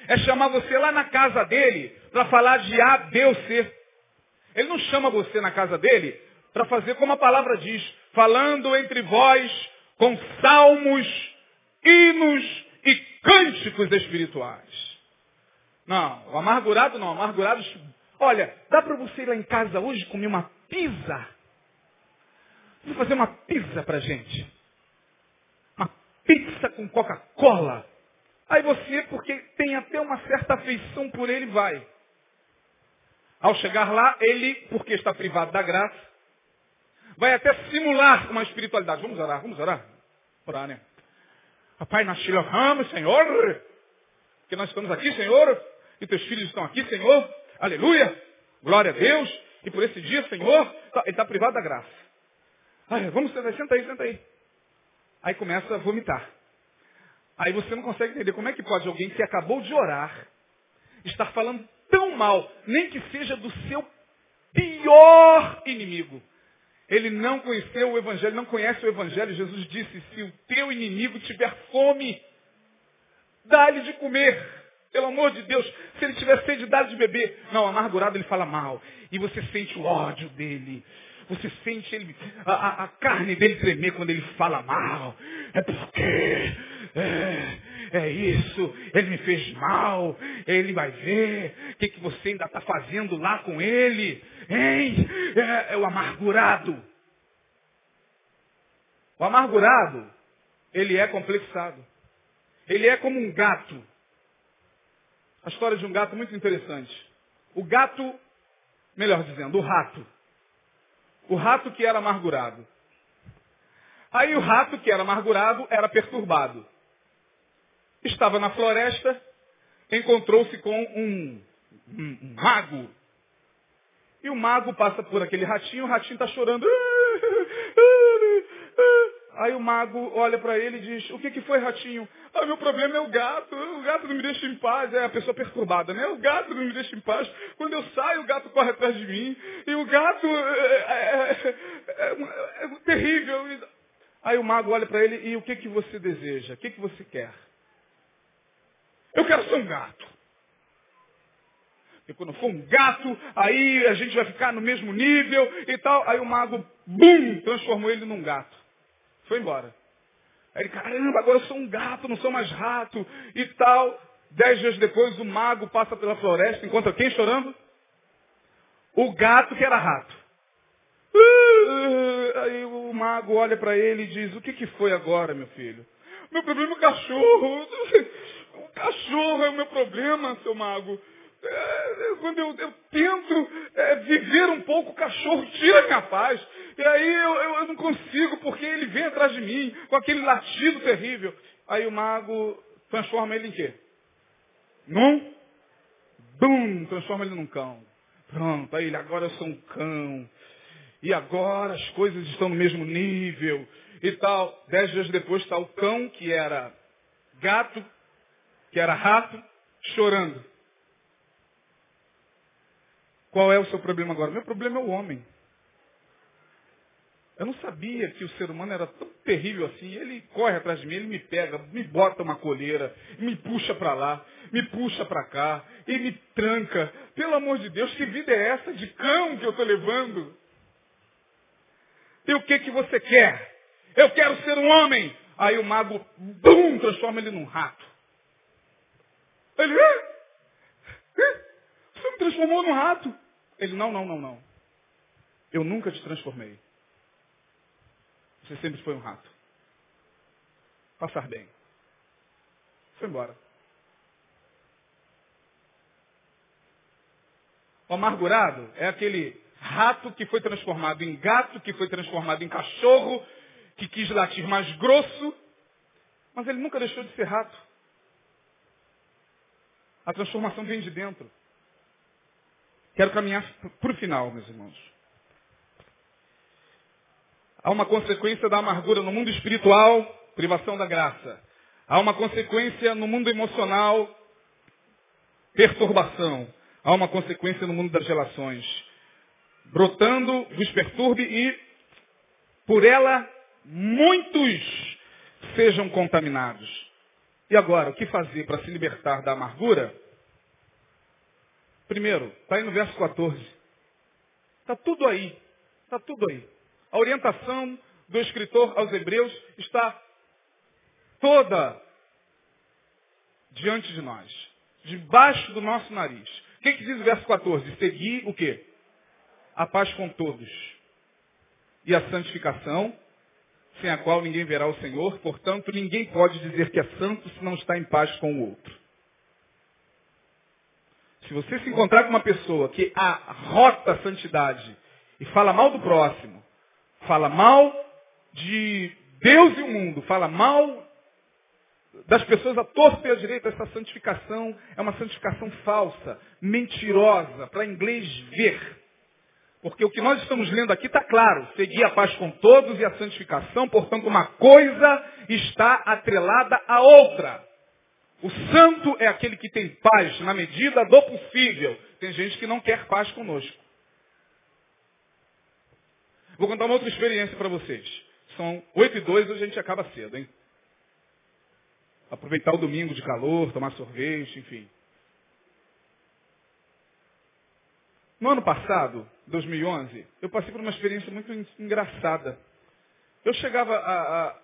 É chamar você lá na casa dele para falar de A, B ou C. Ele não chama você na casa dele para fazer como a palavra diz, falando entre vós com salmos, hinos e cânticos espirituais. Não, o amargurado não, o amargurado. Olha, dá para você ir lá em casa hoje comer uma pizza? Vou fazer uma pizza para gente pizza com Coca-Cola. Aí você, porque tem até uma certa afeição por ele, vai. Ao chegar lá, ele, porque está privado da graça, vai até simular uma espiritualidade. Vamos orar, vamos orar? Orar, né? Papai, nós te louvamos, Senhor, que nós estamos aqui, Senhor, e teus filhos estão aqui, Senhor. Aleluia! Glória a Deus. E por esse dia, Senhor, tá, ele está privado da graça. Ai, vamos, senta aí, senta aí. Aí começa a vomitar. Aí você não consegue entender como é que pode alguém que acabou de orar estar falando tão mal, nem que seja do seu pior inimigo. Ele não conheceu o Evangelho, não conhece o Evangelho. Jesus disse, se o teu inimigo tiver fome, dá-lhe de comer. Pelo amor de Deus, se ele tiver sede, dá-lhe de beber. Não, amargurado ele fala mal. E você sente o ódio dele. Você sente ele, a, a, carne dele tremer quando ele fala mal. É porque é, é isso, ele me fez mal, ele vai ver o que, que você ainda está fazendo lá com ele. Hein? É, é o amargurado. O amargurado, ele é complexado. Ele é como um gato. A história de um gato muito interessante. O gato, melhor dizendo, o rato o rato que era amargurado. Aí o rato que era amargurado era perturbado. Estava na floresta, encontrou-se com um, um, um, mago. E o mago passa por aquele ratinho, o ratinho está chorando. [laughs] Aí o mago olha para ele e diz, o que, que foi, ratinho? Ah, meu problema é o gato. O gato não me deixa em paz. É a pessoa perturbada, né? O gato não me deixa em paz. Quando eu saio, o gato corre atrás de mim. E o gato é, é, é, é terrível. Aí o mago olha para ele e o que, que você deseja? O que, que você quer? Eu quero ser um gato. E quando for um gato, aí a gente vai ficar no mesmo nível e tal. Aí o mago, bum, transformou ele num gato. Foi embora. Aí ele, caramba, agora eu sou um gato, não sou mais rato e tal. Dez dias depois, o mago passa pela floresta, encontra quem chorando? O gato que era rato. Uh, aí o mago olha para ele e diz, o que, que foi agora, meu filho? Meu problema é o cachorro. [laughs] O cachorro é o meu problema, seu mago. É, quando eu, eu tento é, viver um pouco, o cachorro tira minha paz. E aí eu, eu, eu, não consigo, porque ele vem atrás de mim, com aquele latido terrível. Aí o mago transforma ele em quê? Num? Bum! Transforma ele num cão. Pronto, aí ele, agora eu sou um cão. E agora as coisas estão no mesmo nível. E tal. Dez dias depois está o cão, que era gato, que era rato, chorando. Qual é o seu problema agora? Meu problema é o homem. Eu não sabia que o ser humano era tão terrível assim. Ele corre atrás de mim, ele me pega, me bota uma coleira, me puxa para lá, me puxa para cá, e me tranca. Pelo amor de Deus, que vida é essa de cão que eu estou levando? E o que, que você quer? Eu quero ser um homem. Aí o mago, bum, transforma ele num rato. Ele, é? Transformou num rato. Ele, não, não, não, não. Eu nunca te transformei. Você sempre foi um rato. Passar bem. Foi embora. O amargurado é aquele rato que foi transformado em gato, que foi transformado em cachorro, que quis latir mais grosso, mas ele nunca deixou de ser rato. A transformação vem de dentro. Quero caminhar para o final, meus irmãos. Há uma consequência da amargura no mundo espiritual, privação da graça. Há uma consequência no mundo emocional, perturbação. Há uma consequência no mundo das relações. Brotando vos perturbe e, por ela, muitos sejam contaminados. E agora, o que fazer para se libertar da amargura? Primeiro, está aí no verso 14. Está tudo aí. Está tudo aí. A orientação do escritor aos hebreus está toda diante de nós. Debaixo do nosso nariz. O que, que diz o verso 14? Seguir o quê? A paz com todos. E a santificação, sem a qual ninguém verá o Senhor. Portanto, ninguém pode dizer que é santo se não está em paz com o outro. Se você se encontrar com uma pessoa que arrota a santidade e fala mal do próximo, fala mal de Deus e o mundo, fala mal das pessoas a torta e a direita, essa santificação é uma santificação falsa, mentirosa, para inglês ver. Porque o que nós estamos lendo aqui está claro. Seguir a paz com todos e a santificação, portanto, uma coisa está atrelada à outra. O santo é aquele que tem paz na medida do possível. Tem gente que não quer paz conosco. Vou contar uma outra experiência para vocês. São 8 e 2, hoje a gente acaba cedo, hein? Aproveitar o domingo de calor, tomar sorvete, enfim. No ano passado, 2011, eu passei por uma experiência muito engraçada. Eu chegava a, a,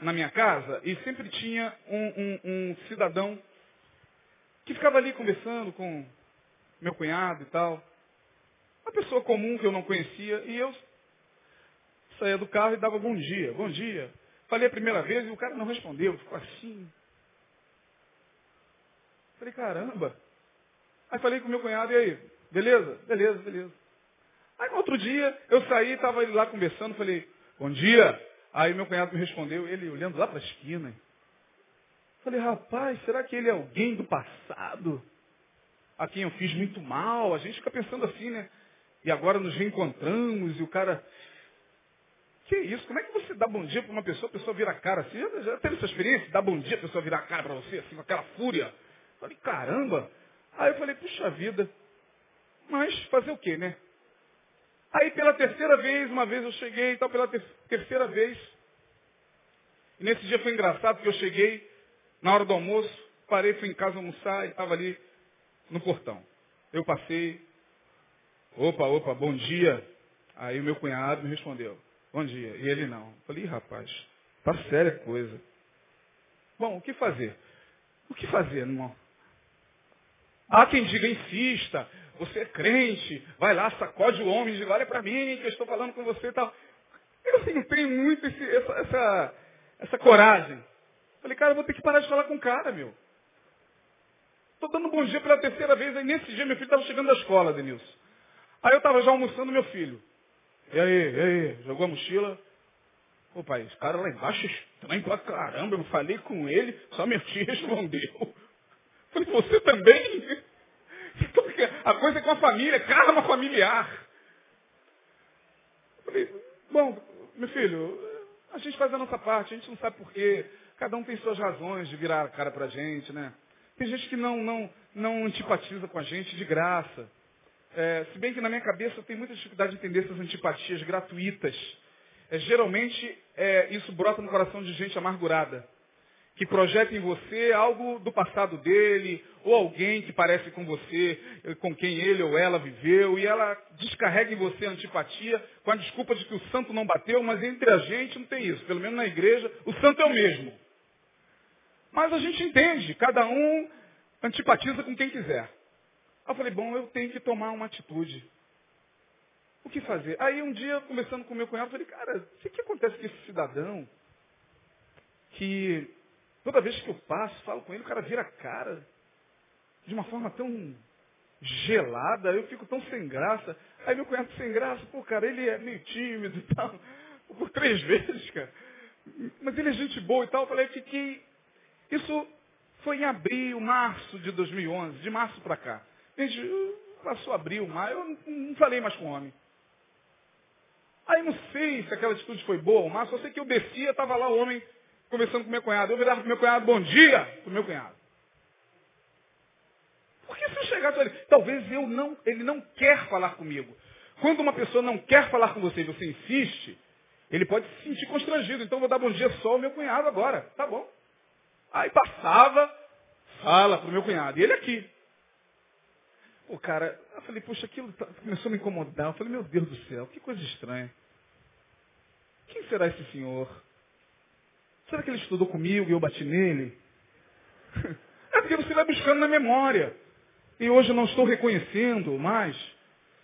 na minha casa e sempre tinha um, um, um cidadão que ficava ali conversando com meu cunhado e tal. Uma pessoa comum que eu não conhecia e eu saía do carro e dava bom dia, bom dia. Falei a primeira vez e o cara não respondeu, ficou assim. Falei, caramba. Aí falei com meu cunhado, e aí, beleza? Beleza, beleza. Aí no outro dia, eu saí, estava ele lá conversando, falei, bom dia. Aí meu cunhado me respondeu, ele olhando lá para a esquina. Falei, rapaz, será que ele é alguém do passado? A quem eu fiz muito mal? A gente fica pensando assim, né? E agora nos reencontramos e o cara que isso? Como é que você dá bom dia para uma pessoa, a pessoa vira a cara assim? Já, já teve essa experiência? Dá bom dia, a pessoa virar a cara para você, assim, com aquela fúria. Falei, caramba. Aí eu falei, puxa vida. Mas fazer o quê, né? Aí pela terceira vez, uma vez eu cheguei, então pela ter terceira vez. E nesse dia foi engraçado, porque eu cheguei na hora do almoço, parei, fui em casa almoçar e estava ali no portão. Eu passei, opa, opa, bom dia. Aí o meu cunhado me respondeu, Bom dia. E ele não. Falei, rapaz, tá séria coisa. Bom, o que fazer? O que fazer, irmão? Há quem diga, insista, você é crente, vai lá, sacode o homem, diga, olha para mim, que eu estou falando com você e tal. Eu assim, não tenho muito esse, essa, essa, essa coragem. Falei, cara, eu vou ter que parar de falar com o cara, meu. Estou dando um bom dia pela terceira vez, aí nesse dia meu filho estava chegando da escola, Denilson. Aí eu estava já almoçando meu filho. E aí, e aí, jogou a mochila? Pô, pai, esse cara lá embaixo estranho pra caramba, eu falei com ele, só minha tia [laughs] respondeu. Falei, você também? A coisa é com a família, karma familiar. Falei, bom, meu filho, a gente faz a nossa parte, a gente não sabe porquê. Cada um tem suas razões de virar a cara pra gente, né? Tem gente que não, não, não antipatiza com a gente de graça. É, se bem que na minha cabeça eu tenho muita dificuldade de entender essas antipatias gratuitas. É, geralmente é, isso brota no coração de gente amargurada, que projeta em você algo do passado dele, ou alguém que parece com você, com quem ele ou ela viveu, e ela descarrega em você a antipatia com a desculpa de que o santo não bateu, mas entre a gente não tem isso. Pelo menos na igreja, o santo é o mesmo. Mas a gente entende, cada um antipatiza com quem quiser. Aí eu falei, bom, eu tenho que tomar uma atitude. O que fazer? Aí um dia, conversando com meu cunhado, eu falei, cara, o que acontece com esse cidadão que toda vez que eu passo, falo com ele, o cara vira a cara de uma forma tão gelada, eu fico tão sem graça. Aí meu cunhado sem graça, pô, cara, ele é meio tímido e tal. Por três [laughs] vezes, cara. Mas ele é gente boa e tal. Eu falei, fiquei. Isso foi em abril, março de 2011, de março para cá. Gente, passou abril, maio, eu não falei mais com o homem. Aí não sei se aquela atitude foi boa ou má, só sei que eu descia, estava lá o homem conversando com meu cunhado. Eu virava para meu cunhado, bom dia, para meu cunhado. Porque se eu chegar para ele, talvez eu não, ele não quer falar comigo. Quando uma pessoa não quer falar com você e você insiste, ele pode se sentir constrangido. Então vou dar bom dia só ao meu cunhado agora. Tá bom. Aí passava, fala para o meu cunhado. E ele aqui. O cara, eu falei, poxa, aquilo tá, começou a me incomodar. Eu falei, meu Deus do céu, que coisa estranha. Quem será esse senhor? Será que ele estudou comigo e eu bati nele? [laughs] É porque você vai buscando na memória. E hoje eu não estou reconhecendo mais.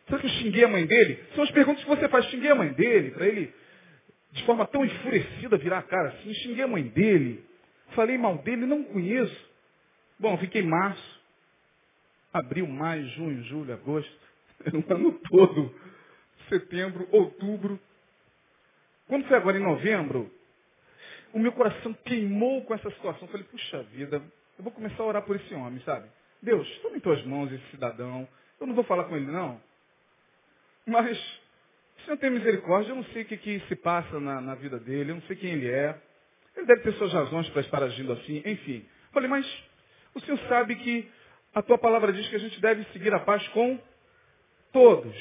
Será que eu xinguei a mãe dele? São as perguntas que você faz. Xinguei a mãe dele, para ele, de forma tão enfurecida, virar a cara assim. Xinguei a mãe dele. Falei mal dele, não conheço. Bom, fiquei março, abril, maio, junho, julho, agosto. [laughs] Um ano todo. Setembro, outubro. Quando foi agora em novembro, o meu coração queimou com essa situação. falei, puxa vida, eu vou começar a orar por esse homem, sabe? Deus, toma em tuas mãos esse cidadão. Eu não vou falar com ele, não. Mas, o Senhor tem misericórdia, eu não sei o que, que se passa na, na, vida dele, eu não sei quem ele é. Ele deve ter suas razões para estar agindo assim, enfim. Falei, mas o Senhor sabe que a tua palavra diz que a gente deve seguir a paz com todos.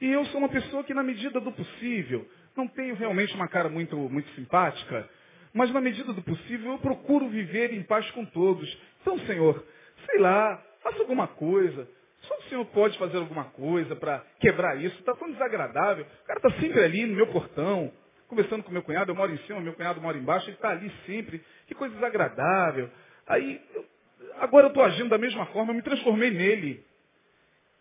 E eu sou uma pessoa que, na medida do possível, não tenho realmente uma cara muito, muito simpática, mas na medida do possível eu procuro viver em paz com todos. Então, Senhor, sei lá, faça alguma coisa. Só o Senhor pode fazer alguma coisa para quebrar isso. Está tão desagradável. O cara está sempre ali no meu portão, conversando com meu cunhado. Eu moro em cima, meu cunhado mora embaixo. Ele está ali sempre. Que coisa desagradável. Aí, eu, agora eu estou agindo da mesma forma. Eu me transformei nele.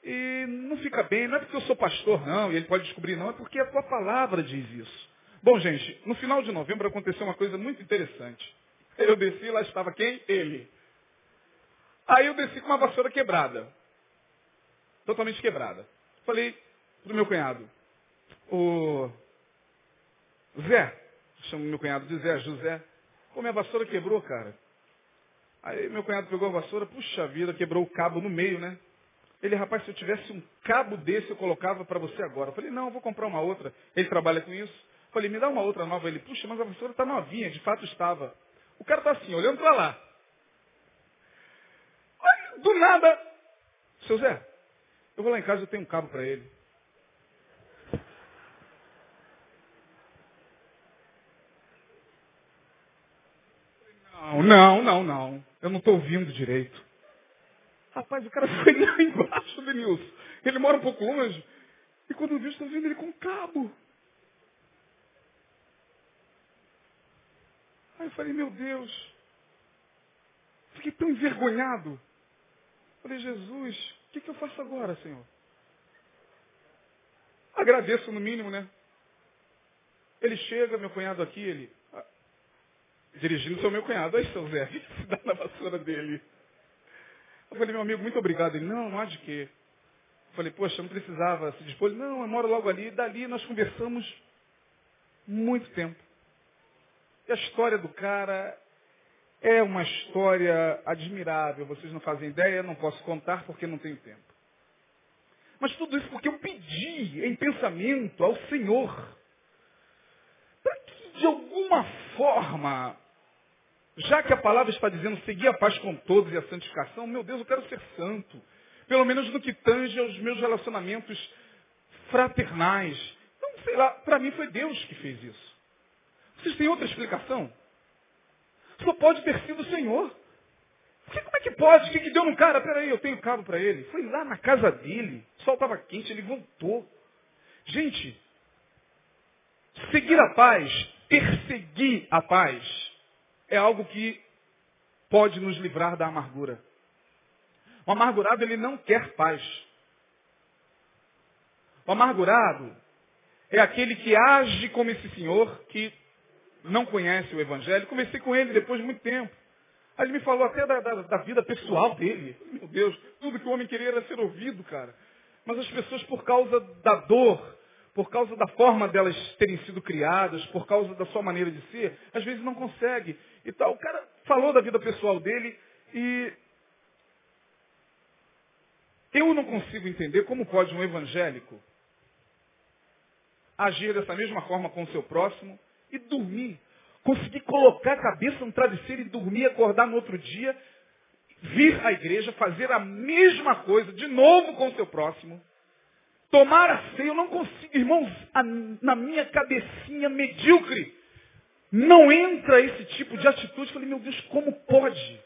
E não fica bem. Não é porque eu sou pastor, não. E ele pode descobrir, não. É porque a tua palavra diz isso. Bom, gente, no final de novembro aconteceu uma coisa muito interessante. Eu desci, lá estava quem? Ele. Aí eu desci com uma vassoura quebrada. Totalmente quebrada. Falei pro meu cunhado, o Zé, chamo meu cunhado de Zé, José, pô, minha vassoura quebrou, cara. Aí meu cunhado pegou a vassoura, puxa vida, quebrou o cabo no meio, né? Ele, rapaz, se eu tivesse um cabo desse, eu colocava para você agora. Eu falei, não, eu vou comprar uma outra. Ele trabalha com isso. Falei, me dá uma outra nova. Ele, puxa, mas a vassoura está novinha, de fato estava. O cara está assim, olhando para lá. Aí, do nada, seu Zé, eu vou lá em casa, eu tenho um cabo para ele. Não, não, não, não. Eu não estou ouvindo direito. Rapaz, o cara [laughs] foi lá embaixo, Denilson. Ele mora um pouco longe. E quando eu vi, estou vendo ele com cabo. Aí eu falei, meu Deus, fiquei tão envergonhado. Falei, Jesus, o que, que eu faço agora, Senhor? Agradeço no mínimo, né? Ele chega, meu cunhado aqui, ele. Ah, dirigindo seu meu cunhado. Aí, seu Zé, [laughs] se dá na vassoura dele. Eu falei, meu amigo, muito obrigado. Ele, não, não há de quê. Eu falei, poxa, não precisava se dispor. Não, eu moro logo ali. E dali nós conversamos muito tempo. E a história do cara é uma história admirável. Vocês não fazem ideia, não posso contar porque não tenho tempo. Mas tudo isso porque eu pedi em pensamento ao Senhor. Para que de alguma forma, já que a palavra está dizendo seguir a paz com todos e a santificação, meu Deus, eu quero ser santo. Pelo menos no que tange aos meus relacionamentos fraternais. Não sei lá, para mim foi Deus que fez isso. Vocês têm outra explicação? Só pode ter sido o Senhor. Porque como é que pode? O que, que deu no cara? Peraí, eu tenho cabo para ele. Foi lá na casa dele. O sol estava quente, ele voltou. Gente, seguir a paz, perseguir a paz, é algo que pode nos livrar da amargura. O amargurado, ele não quer paz. O amargurado é aquele que age como esse senhor que não conhece o Evangelho. Comecei com ele depois de muito tempo. Aí ele me falou até da, da, da vida pessoal dele. Meu Deus, tudo que o homem queria era ser ouvido, cara. Mas as pessoas, por causa da dor, por causa da forma delas terem sido criadas, por causa da sua maneira de ser, às vezes não consegue. E tal. O cara falou da vida pessoal dele e eu não consigo entender como pode um evangélico agir dessa mesma forma com o seu próximo e dormir. Conseguir colocar a cabeça no travesseiro e dormir, acordar no outro dia, vir à igreja, fazer a mesma coisa de novo com o seu próximo, tomar a ceia, eu não consigo, irmãos, a, na minha cabecinha medíocre, não entra esse tipo de atitude. Eu falei, meu Deus, como pode?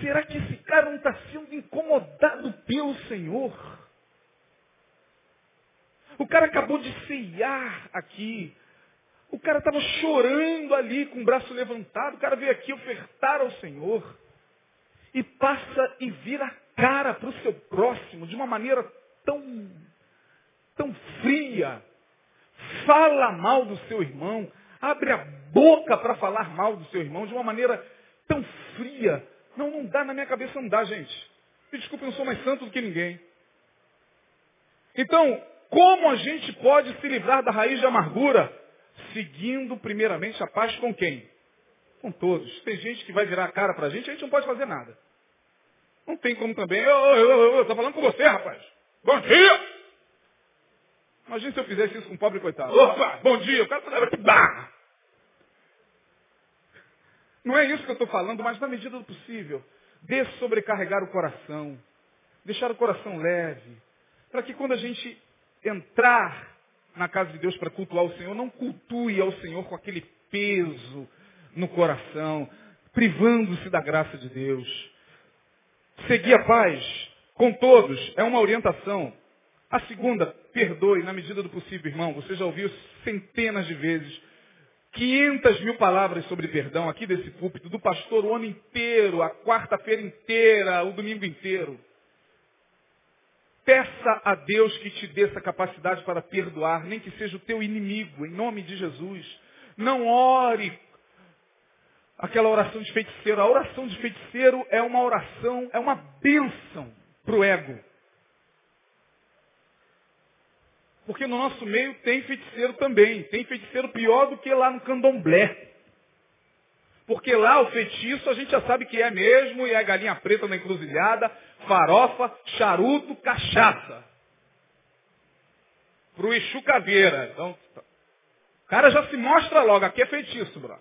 Será que esse cara não está sendo incomodado pelo Senhor? O cara acabou de ceiar aqui. O cara estava chorando ali com o braço levantado. O cara veio aqui ofertar ao Senhor. E passa e vira a cara para o seu próximo de uma maneira tão, tão fria. Fala mal do seu irmão. Abre a boca para falar mal do seu irmão de uma maneira tão fria. Não, não dá, na minha cabeça não dá, gente. Me desculpe, eu não sou mais santo do que ninguém. Então, como a gente pode se livrar da raiz de amargura? Seguindo primeiramente a paz com quem? Com todos. Tem gente que vai virar a cara para a gente, a gente não pode fazer nada. Não tem como também. Eu estou falando com você, rapaz. Bom dia! Imagina se eu fizesse isso com um pobre coitado. Opa, bom dia. O cara falava que barra. Não é isso que eu estou falando, mas na medida do possível. Dessobrecarregar o coração. Deixar o coração leve. Para que quando a gente entrar na casa de Deus para cultuar o Senhor, não cultue ao Senhor com aquele peso no coração, privando-se da graça de Deus. Seguir a paz com todos é uma orientação. A segunda, perdoe na medida do possível, irmão. Você já ouviu centenas de vezes 500 mil palavras sobre perdão aqui desse púlpito, do pastor o ano inteiro, a quarta-feira inteira, o domingo inteiro. Peça a Deus que te dê essa capacidade para perdoar, nem que seja o teu inimigo, em nome de Jesus. Não ore aquela oração de feiticeiro. A oração de feiticeiro é uma oração, é uma bênção para o ego. Porque no nosso meio tem feiticeiro também. Tem feiticeiro pior do que lá no candomblé. Porque lá o feitiço a gente já sabe que é mesmo, e é galinha preta na encruzilhada, farofa, charuto, cachaça. Pro Exu Caveira. Então, o cara já se mostra logo, aqui é feitiço, bro. O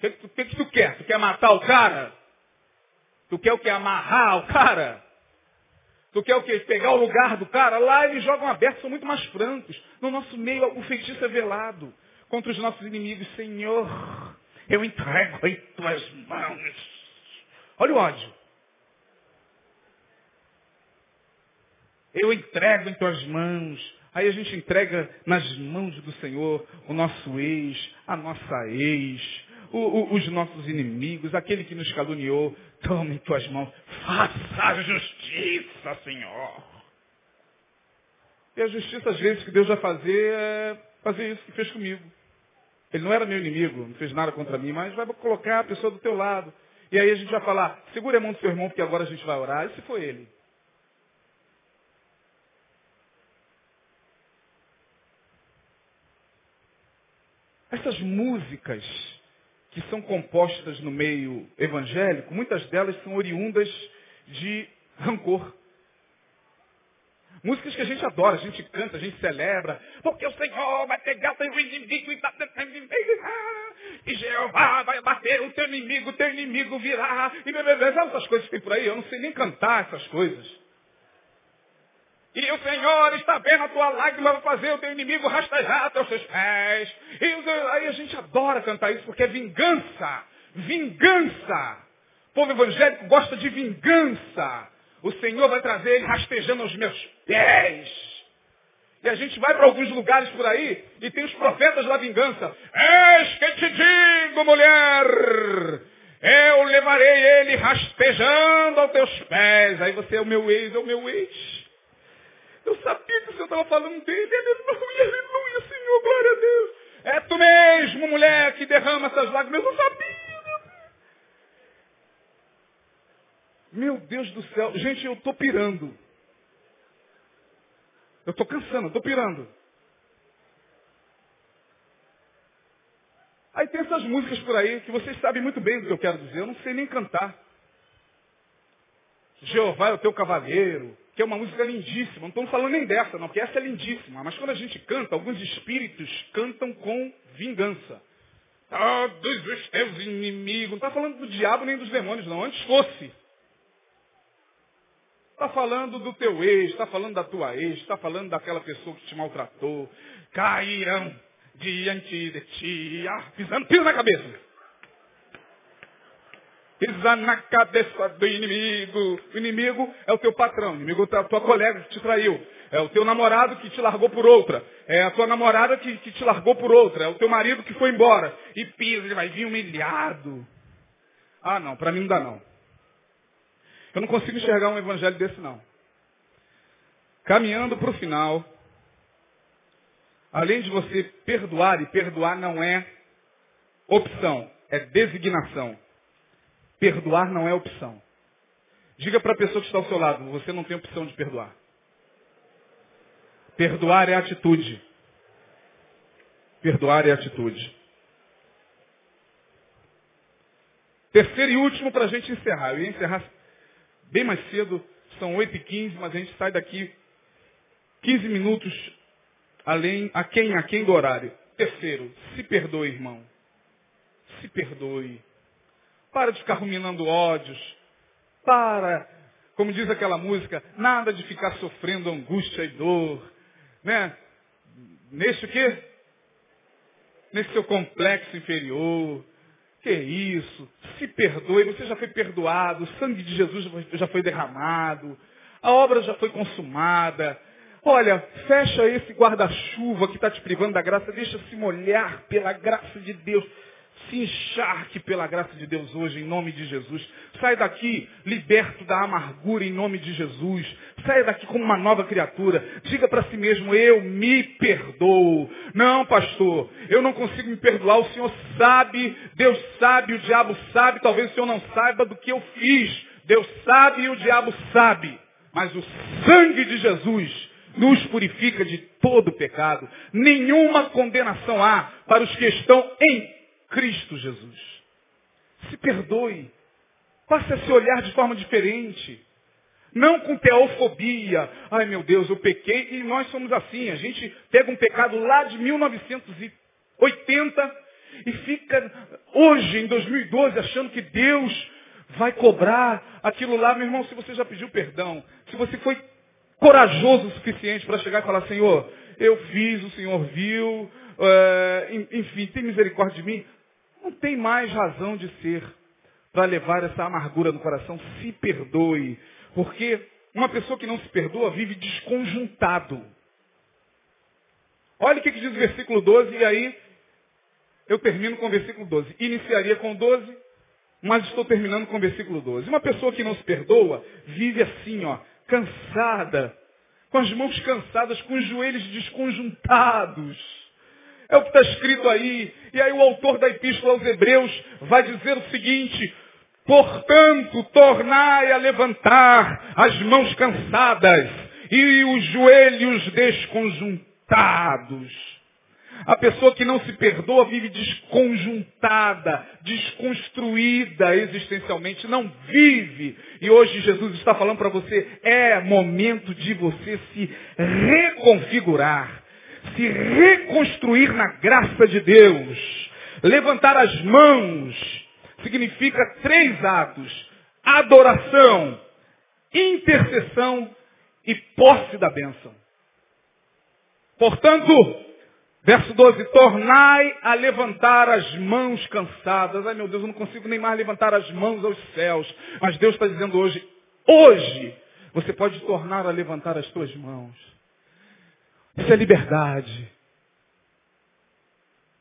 que, que, que, tu quer? Tu quer matar o cara? Tu quer o que? Amarrar o cara? Tu quer o quê? Pegar o lugar do cara? Lá eles jogam aberto, são muito mais francos. No nosso meio, o feitiço é velado. Contra os nossos inimigos, Senhor, eu entrego em tuas mãos. Olha o ódio. Eu entrego em tuas mãos. Aí a gente entrega nas mãos do Senhor o nosso ex, a nossa ex, o, o, os nossos inimigos, aquele que nos caluniou, toma em tuas mãos, faça a justiça, Senhor. E a justiça, às vezes, que Deus vai fazer é fazer isso que fez comigo. Ele não era meu inimigo, não fez nada contra mim, mas vai colocar a pessoa do teu lado. E aí a gente vai falar, segura a mão do seu irmão, porque agora a gente vai orar. Esse foi ele. Essas músicas que são compostas no meio evangélico, muitas delas são oriundas de rancor. Músicas que a gente adora, a gente canta, a gente celebra, porque o Senhor vai pegar teu inimigo e bater teu inimigo, e Jeová vai bater o teu inimigo, teu inimigo virá, e bebê, sabe essas coisas que tem por aí? Eu não sei nem cantar essas coisas. E o Senhor está vendo a tua lágrima vai fazer o teu inimigo rastejar até os seus pés. E aí a gente adora cantar isso porque é vingança. Vingança. O povo evangélico gosta de vingança. O Senhor vai trazer ele rastejando aos meus pés. E a gente vai para alguns lugares por aí e tem os profetas da vingança. Eis que te digo, mulher, Eu levarei ele rastejando aos teus pés. Aí você é o meu ex, é o meu ex. Eu sabia que o Senhor estava falando dele. Aleluia, aleluia, Senhor, glória a Deus. É tu mesmo, mulher, que derrama essas lágrimas. Eu sabia. Meu Deus do céu. Gente, eu estou pirando. Eu estou cansando, estou pirando. Aí tem essas músicas por aí que vocês sabem muito bem do que eu quero dizer. Eu não sei nem cantar. Jeová é o teu cavaleiro, que é uma música lindíssima. Não estamos falando nem dessa, não, porque essa é lindíssima. Mas quando a gente canta, alguns espíritos cantam com vingança. Todos os teus inimigos. Não está falando do diabo nem dos demônios, não. Antes fosse. Está falando do teu ex, está falando da tua ex, está falando daquela pessoa que te maltratou. Cairão diante de ti. Ah, pisando, pisa na cabeça. Pisa na cabeça do inimigo. O inimigo é o teu patrão. O inimigo é a tua colega que te traiu. É o teu namorado que te largou por outra. É a tua namorada que, que te largou por outra. É o teu marido que foi embora. E pisa, ele vai vir humilhado. Ah, não, para mim não dá não. Eu não consigo enxergar um evangelho desse, não. Caminhando para o final, além de você perdoar, e perdoar não é opção, é designação. Perdoar não é opção. Diga para a pessoa que está ao seu lado, você não tem opção de perdoar. Perdoar é atitude. Perdoar é atitude. Terceiro e último para a gente encerrar. Eu ia encerrar bem mais cedo, são 8h15, mas a gente sai daqui 15 minutos além, a quem, a quem do horário. Terceiro, se perdoe, irmão. Se perdoe. Para de ficar ruminando ódios. Para, como diz aquela música, nada de ficar sofrendo angústia e dor. Né? Nesse o quê? Nesse seu complexo inferior. Que isso? Se perdoe, você já foi perdoado, o sangue de Jesus já foi derramado, a obra já foi consumada. Olha, fecha esse guarda-chuva que está te privando da graça, deixa se molhar pela graça de Deus. Se encharque pela graça de Deus hoje, em nome de Jesus. Sai daqui liberto da amargura, em nome de Jesus. Saia daqui como uma nova criatura. Diga para si mesmo, eu me perdoo. Não, pastor, eu não consigo me perdoar. O Senhor sabe, Deus sabe, o diabo sabe. Talvez o Senhor não saiba do que eu fiz. Deus sabe e o diabo sabe. Mas o sangue de Jesus nos purifica de todo pecado. Nenhuma condenação há para os que estão em Cristo Jesus. Se perdoe. Passe a se olhar de forma diferente. Não com teofobia. Ai meu Deus, eu pequei e nós somos assim. A gente pega um pecado lá de 1980 e fica hoje, em 2012, achando que Deus vai cobrar aquilo lá. Meu irmão, se você já pediu perdão, se você foi corajoso o suficiente para chegar e falar, Senhor, eu fiz, o Senhor viu, uh, enfim, tem misericórdia de mim. Não tem mais razão de ser para levar essa amargura no coração. Se perdoe. Porque uma pessoa que não se perdoa vive desconjuntado. Olha o que, diz o versículo 12, e aí eu termino com o versículo 12. Iniciaria com 12, mas estou terminando com o versículo 12. Uma pessoa que não se perdoa vive assim, ó, cansada, com as mãos cansadas, com os joelhos desconjuntados. É o que está escrito aí. E aí o autor da epístola aos Hebreus vai dizer o seguinte, portanto, tornai a levantar as mãos cansadas e os joelhos desconjuntados. A pessoa que não se perdoa vive desconjuntada, desconstruída existencialmente, não vive. E hoje Jesus está falando para você, é momento de você se reconfigurar se reconstruir na graça de Deus. Levantar as mãos significa três atos: adoração, intercessão e posse da bênção. Portanto, verso 12, tornai a levantar as mãos cansadas. Ai meu Deus, eu não consigo nem mais levantar as mãos aos céus. Mas Deus está dizendo hoje, hoje, você pode tornar a levantar as tuas mãos. Isso é liberdade.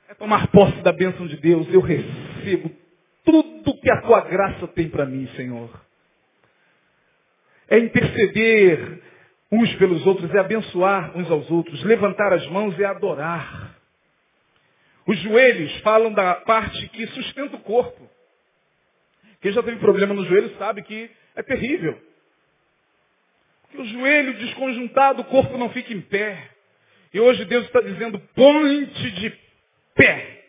É tomar posse da bênção de Deus. Eu recebo tudo que a tua graça tem para mim, Senhor. É interceder uns pelos outros, é abençoar uns aos outros, levantar as mãos é adorar. Os joelhos falam da parte que sustenta o corpo. Quem já teve problema no joelho sabe que é terrível. Porque o joelho desconjuntado, o corpo não fica em pé. E hoje Deus está dizendo, ponte de pé,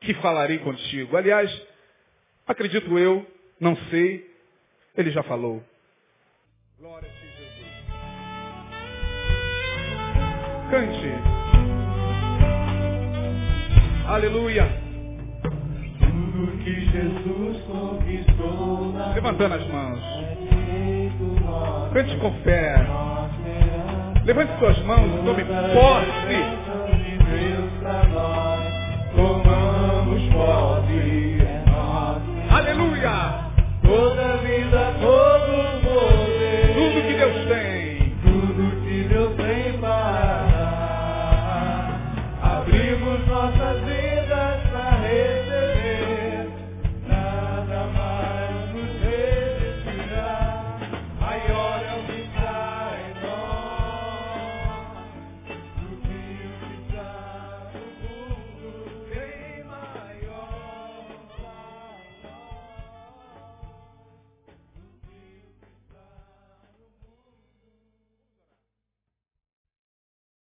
que falarei contigo. Aliás, acredito eu, não sei, ele já falou. Glória a ti, Jesus. Cante. Aleluia. Tudo que Jesus conquistou na Levantando as mãos. cruz, Cante com fé. Levante suas mãos e tome posse. Tomamos posse, é nossa. Aleluia. Toda